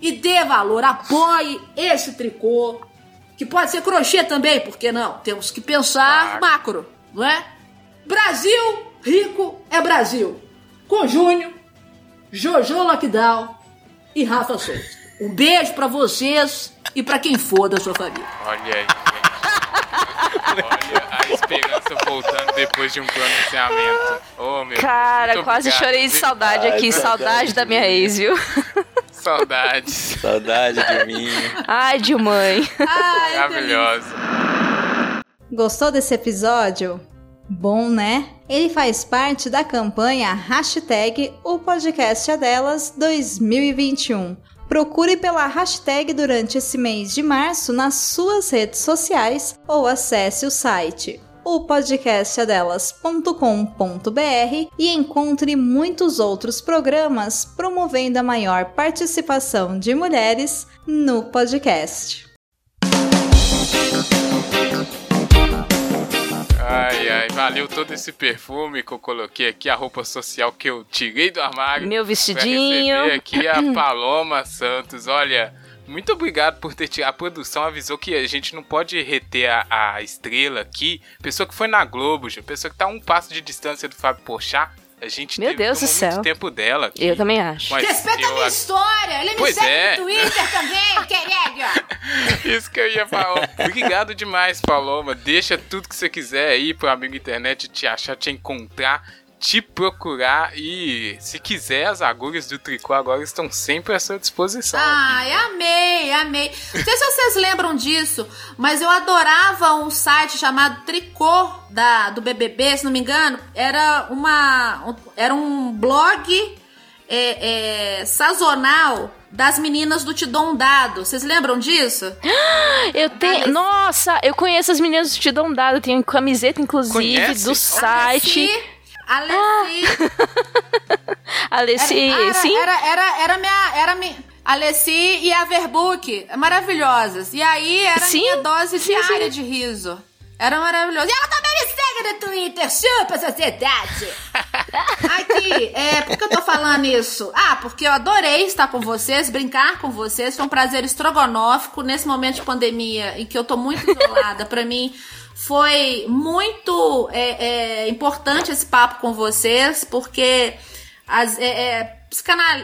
e dê valor, apoie esse tricô, que pode ser crochê também, por que não? Temos que pensar macro, não é? Brasil rico é Brasil. Com Júnior, Jojo Lockdown e Rafa Souza. Um beijo pra vocês e pra quem for da sua família. Olha aí. Olha a esperança voltando depois de um pronunciamento. Oh, meu Cara, Deus. quase Muito chorei de obrigado. saudade Ai, aqui. saudade Saudade da minha ex, viu? Saudades. Saudade de mim. Ai, de mãe. Ai, Maravilhosa. Gostou desse episódio? Bom, né? Ele faz parte da campanha hashtag O Podcast é Delas 2021. Procure pela hashtag durante esse mês de março nas suas redes sociais ou acesse o site o podcastadelas.com.br e encontre muitos outros programas promovendo a maior participação de mulheres no podcast. Ai, ai, valeu todo esse perfume que eu coloquei aqui, a roupa social que eu tirei do armário. Meu vestidinho. Pra receber aqui a Paloma Santos. Olha, muito obrigado por ter tirado. A produção avisou que a gente não pode reter a, a estrela aqui. Pessoa que foi na Globo, gente. Pessoa que tá a um passo de distância do Fábio Porchat. A gente Meu teve Deus do muito céu. tempo dela. aqui. Eu também acho. Mas Respeita eu a minha história. Ele me Pois segue é. no Twitter também, querido. Isso que eu ia falar. Obrigado demais, Paloma. Deixa tudo que você quiser aí pro amigo internet te achar, te encontrar, te procurar. E se quiser, as agulhas do tricô agora estão sempre à sua disposição. Ai, amei, amei. Não sei se vocês lembram disso, mas eu adorava um site chamado Tricô da, do BBB, se não me engano. Era, uma, um- era um blog é, é, sazonal das meninas do Te Dou um Dado. Vocês lembram disso? Eu tenho. Nossa, eu conheço as meninas do Te Dão Dado. Eu tenho camiseta, inclusive, Conhece? do site. Alessi, Alessi, Era, era, sim? Era, era, era minha. Era minha Alessi e a Verbook, maravilhosas. E aí era Sim, minha dose sim, diária sim. de riso. Era maravilhoso. E ela também me segue no Twitter, chupa sociedade! Aqui, é, por que eu tô falando isso? Ah, porque eu adorei estar com vocês, brincar com vocês. Foi um prazer estrogonófico nesse momento de pandemia em que eu tô muito isolada. Pra mim, foi muito é, é, importante esse papo com vocês, porque as, é, é,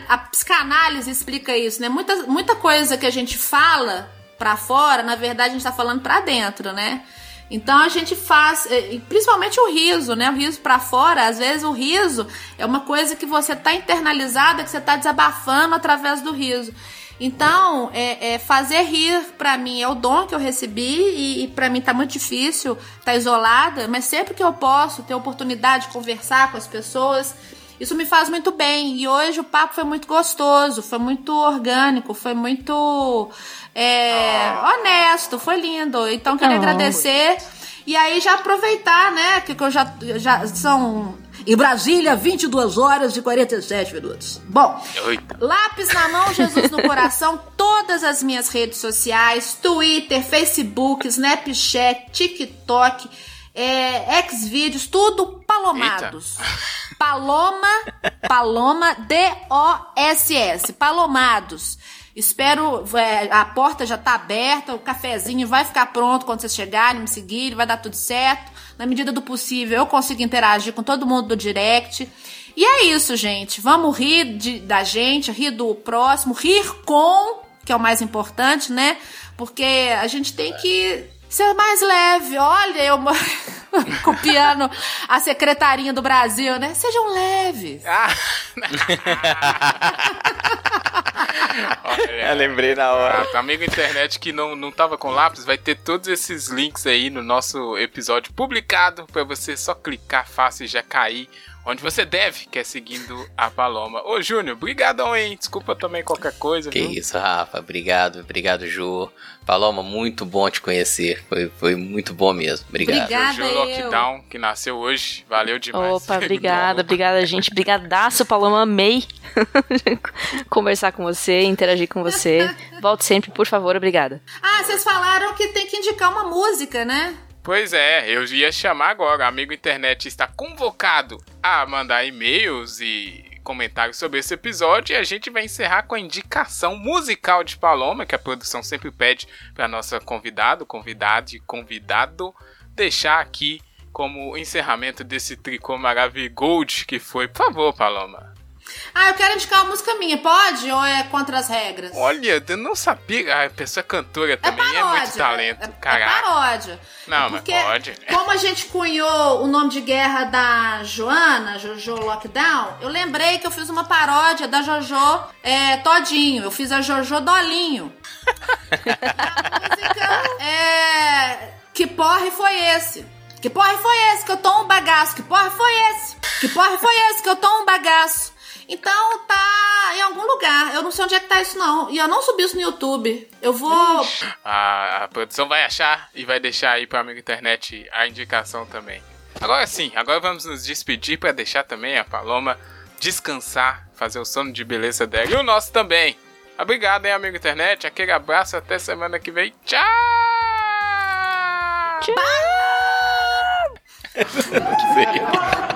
a psicanálise explica isso, né? Muita, muita coisa que a gente fala pra fora, na verdade, a gente tá falando pra dentro, né? Então a gente faz, e principalmente o riso, né? O riso pra fora, às vezes o riso é uma coisa que você tá internalizada, que você tá desabafando através do riso. Então, é, é, fazer rir pra mim é o dom que eu recebi e, e para mim tá muito difícil, tá isolada, mas sempre que eu posso ter oportunidade de conversar com as pessoas, isso me faz muito bem. E hoje o papo foi muito gostoso, foi muito orgânico, foi muito é, honesto, foi lindo. Então queria Oh. agradecer. E aí já aproveitar, né, que que eu já, já são em Brasília 22 horas e 47 minutos. Bom, Eita. Lápis na mão, Jesus no coração, todas as minhas redes sociais, Twitter, Facebook, Snapchat, TikTok, é, Xvideos, tudo palomados. Paloma, Paloma, D-O-S-S, palomados. Espero, é, a porta já tá aberta, o cafezinho vai ficar pronto quando vocês chegarem, me seguirem, vai dar tudo certo. Na medida do possível, eu consigo interagir com todo mundo do direct. E é isso, gente. Vamos rir de- da gente, rir do próximo, rir com, que é o mais importante, né? Porque a gente tem que ser mais leve. Olha, eu copiando a secretarinha do Brasil, né? Sejam leves. Ah. Eu lembrei na hora. Ah, tá, amigo internet que não, não tava com lápis, vai ter todos esses links aí no nosso episódio publicado pra você só clicar fácil e já cair onde você deve, que é seguindo a Paloma. Ô, Júnior, brigadão, hein? Desculpa também qualquer coisa, Que viu? isso, Rafa. Obrigado, obrigado, Ju. Paloma, muito bom te conhecer. Foi, foi muito bom mesmo. Obrigado. Obrigada. Eu. Lockdown, que nasceu hoje. Valeu demais. Opa, obrigada, obrigada, gente. Brigadaço, Paloma. Amei conversar com você, interagir com você. Volte sempre, por favor. Obrigada. Ah, vocês falaram que tem que indicar uma música, né? Pois é, eu ia chamar agora. Amigo internet está convocado a mandar e-mails e comentários sobre esse episódio e a gente vai encerrar com a indicação musical de Paloma, que a produção sempre pede para nossa convidado, convidado e convidado deixar aqui como encerramento desse tricô maravilhoso que foi. Por favor, Paloma. Ah, eu quero indicar uma música minha, pode? Ou é contra as regras? Olha, eu não sabia. Ah, A pessoa é cantora É também, é, paródia. muito talento. É, é Caraca. paródia. Não, É mas pode. Como a gente cunhou o nome de guerra da Joana, Jojo Lockdown, eu lembrei que eu fiz uma paródia da Jojo é, Todinho. Eu fiz a Jojo Dolinho. a música é. Que porre foi esse? Que porre foi esse que eu tô um bagaço? Que porre foi esse? Que porre foi esse que eu tô um bagaço? Então tá em algum lugar. Eu não sei onde é que tá isso, não. E eu não subi isso no YouTube. Eu vou. A, a produção vai achar e vai deixar aí pro amigo internet a indicação também. Agora sim, agora vamos nos despedir para deixar também a Paloma descansar, fazer o sono de beleza dela e o nosso também. Obrigado, hein, amigo internet. Aquele abraço, até semana que vem. Tchau! Tchau! Que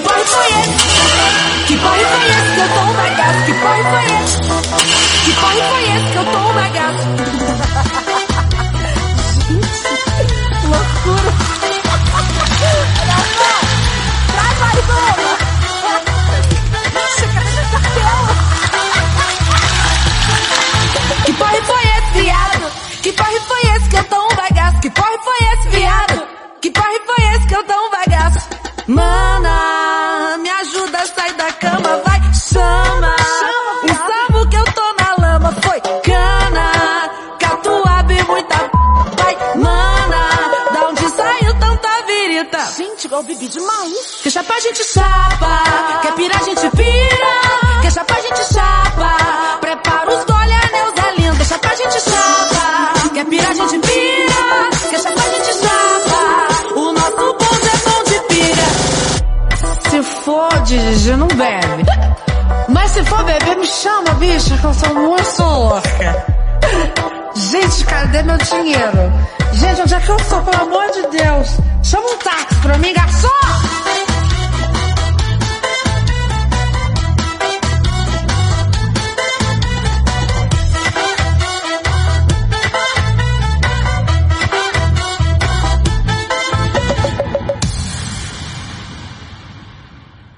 porre foi esse? Que porre foi esse que eu tô um bagaço? Que porre foi esse? Que porre foi esse que eu tô um bagaço? Gente, loucura. Traz essa tela? Que porre foi esse, viado? Que porre foi esse que eu tô um bagaço? Que porre foi esse, viado? Que porre um bagaço? Mana, me ajuda a sair da cama, vai, chama. O salmo que eu tô na lama foi cana, catuaba e muita vai, mana. Da onde saiu tanta virita? Gente, igual bebi demais. Que chapa a gente chapa, quer pira a gente pira. Dirigir, não bebe. Mas se for beber, me chama, bicha, que eu sou muito louca. Gente, cadê meu dinheiro? Gente, onde é que eu tô, pelo amor de Deus? Chama um táxi pra mim, garçom!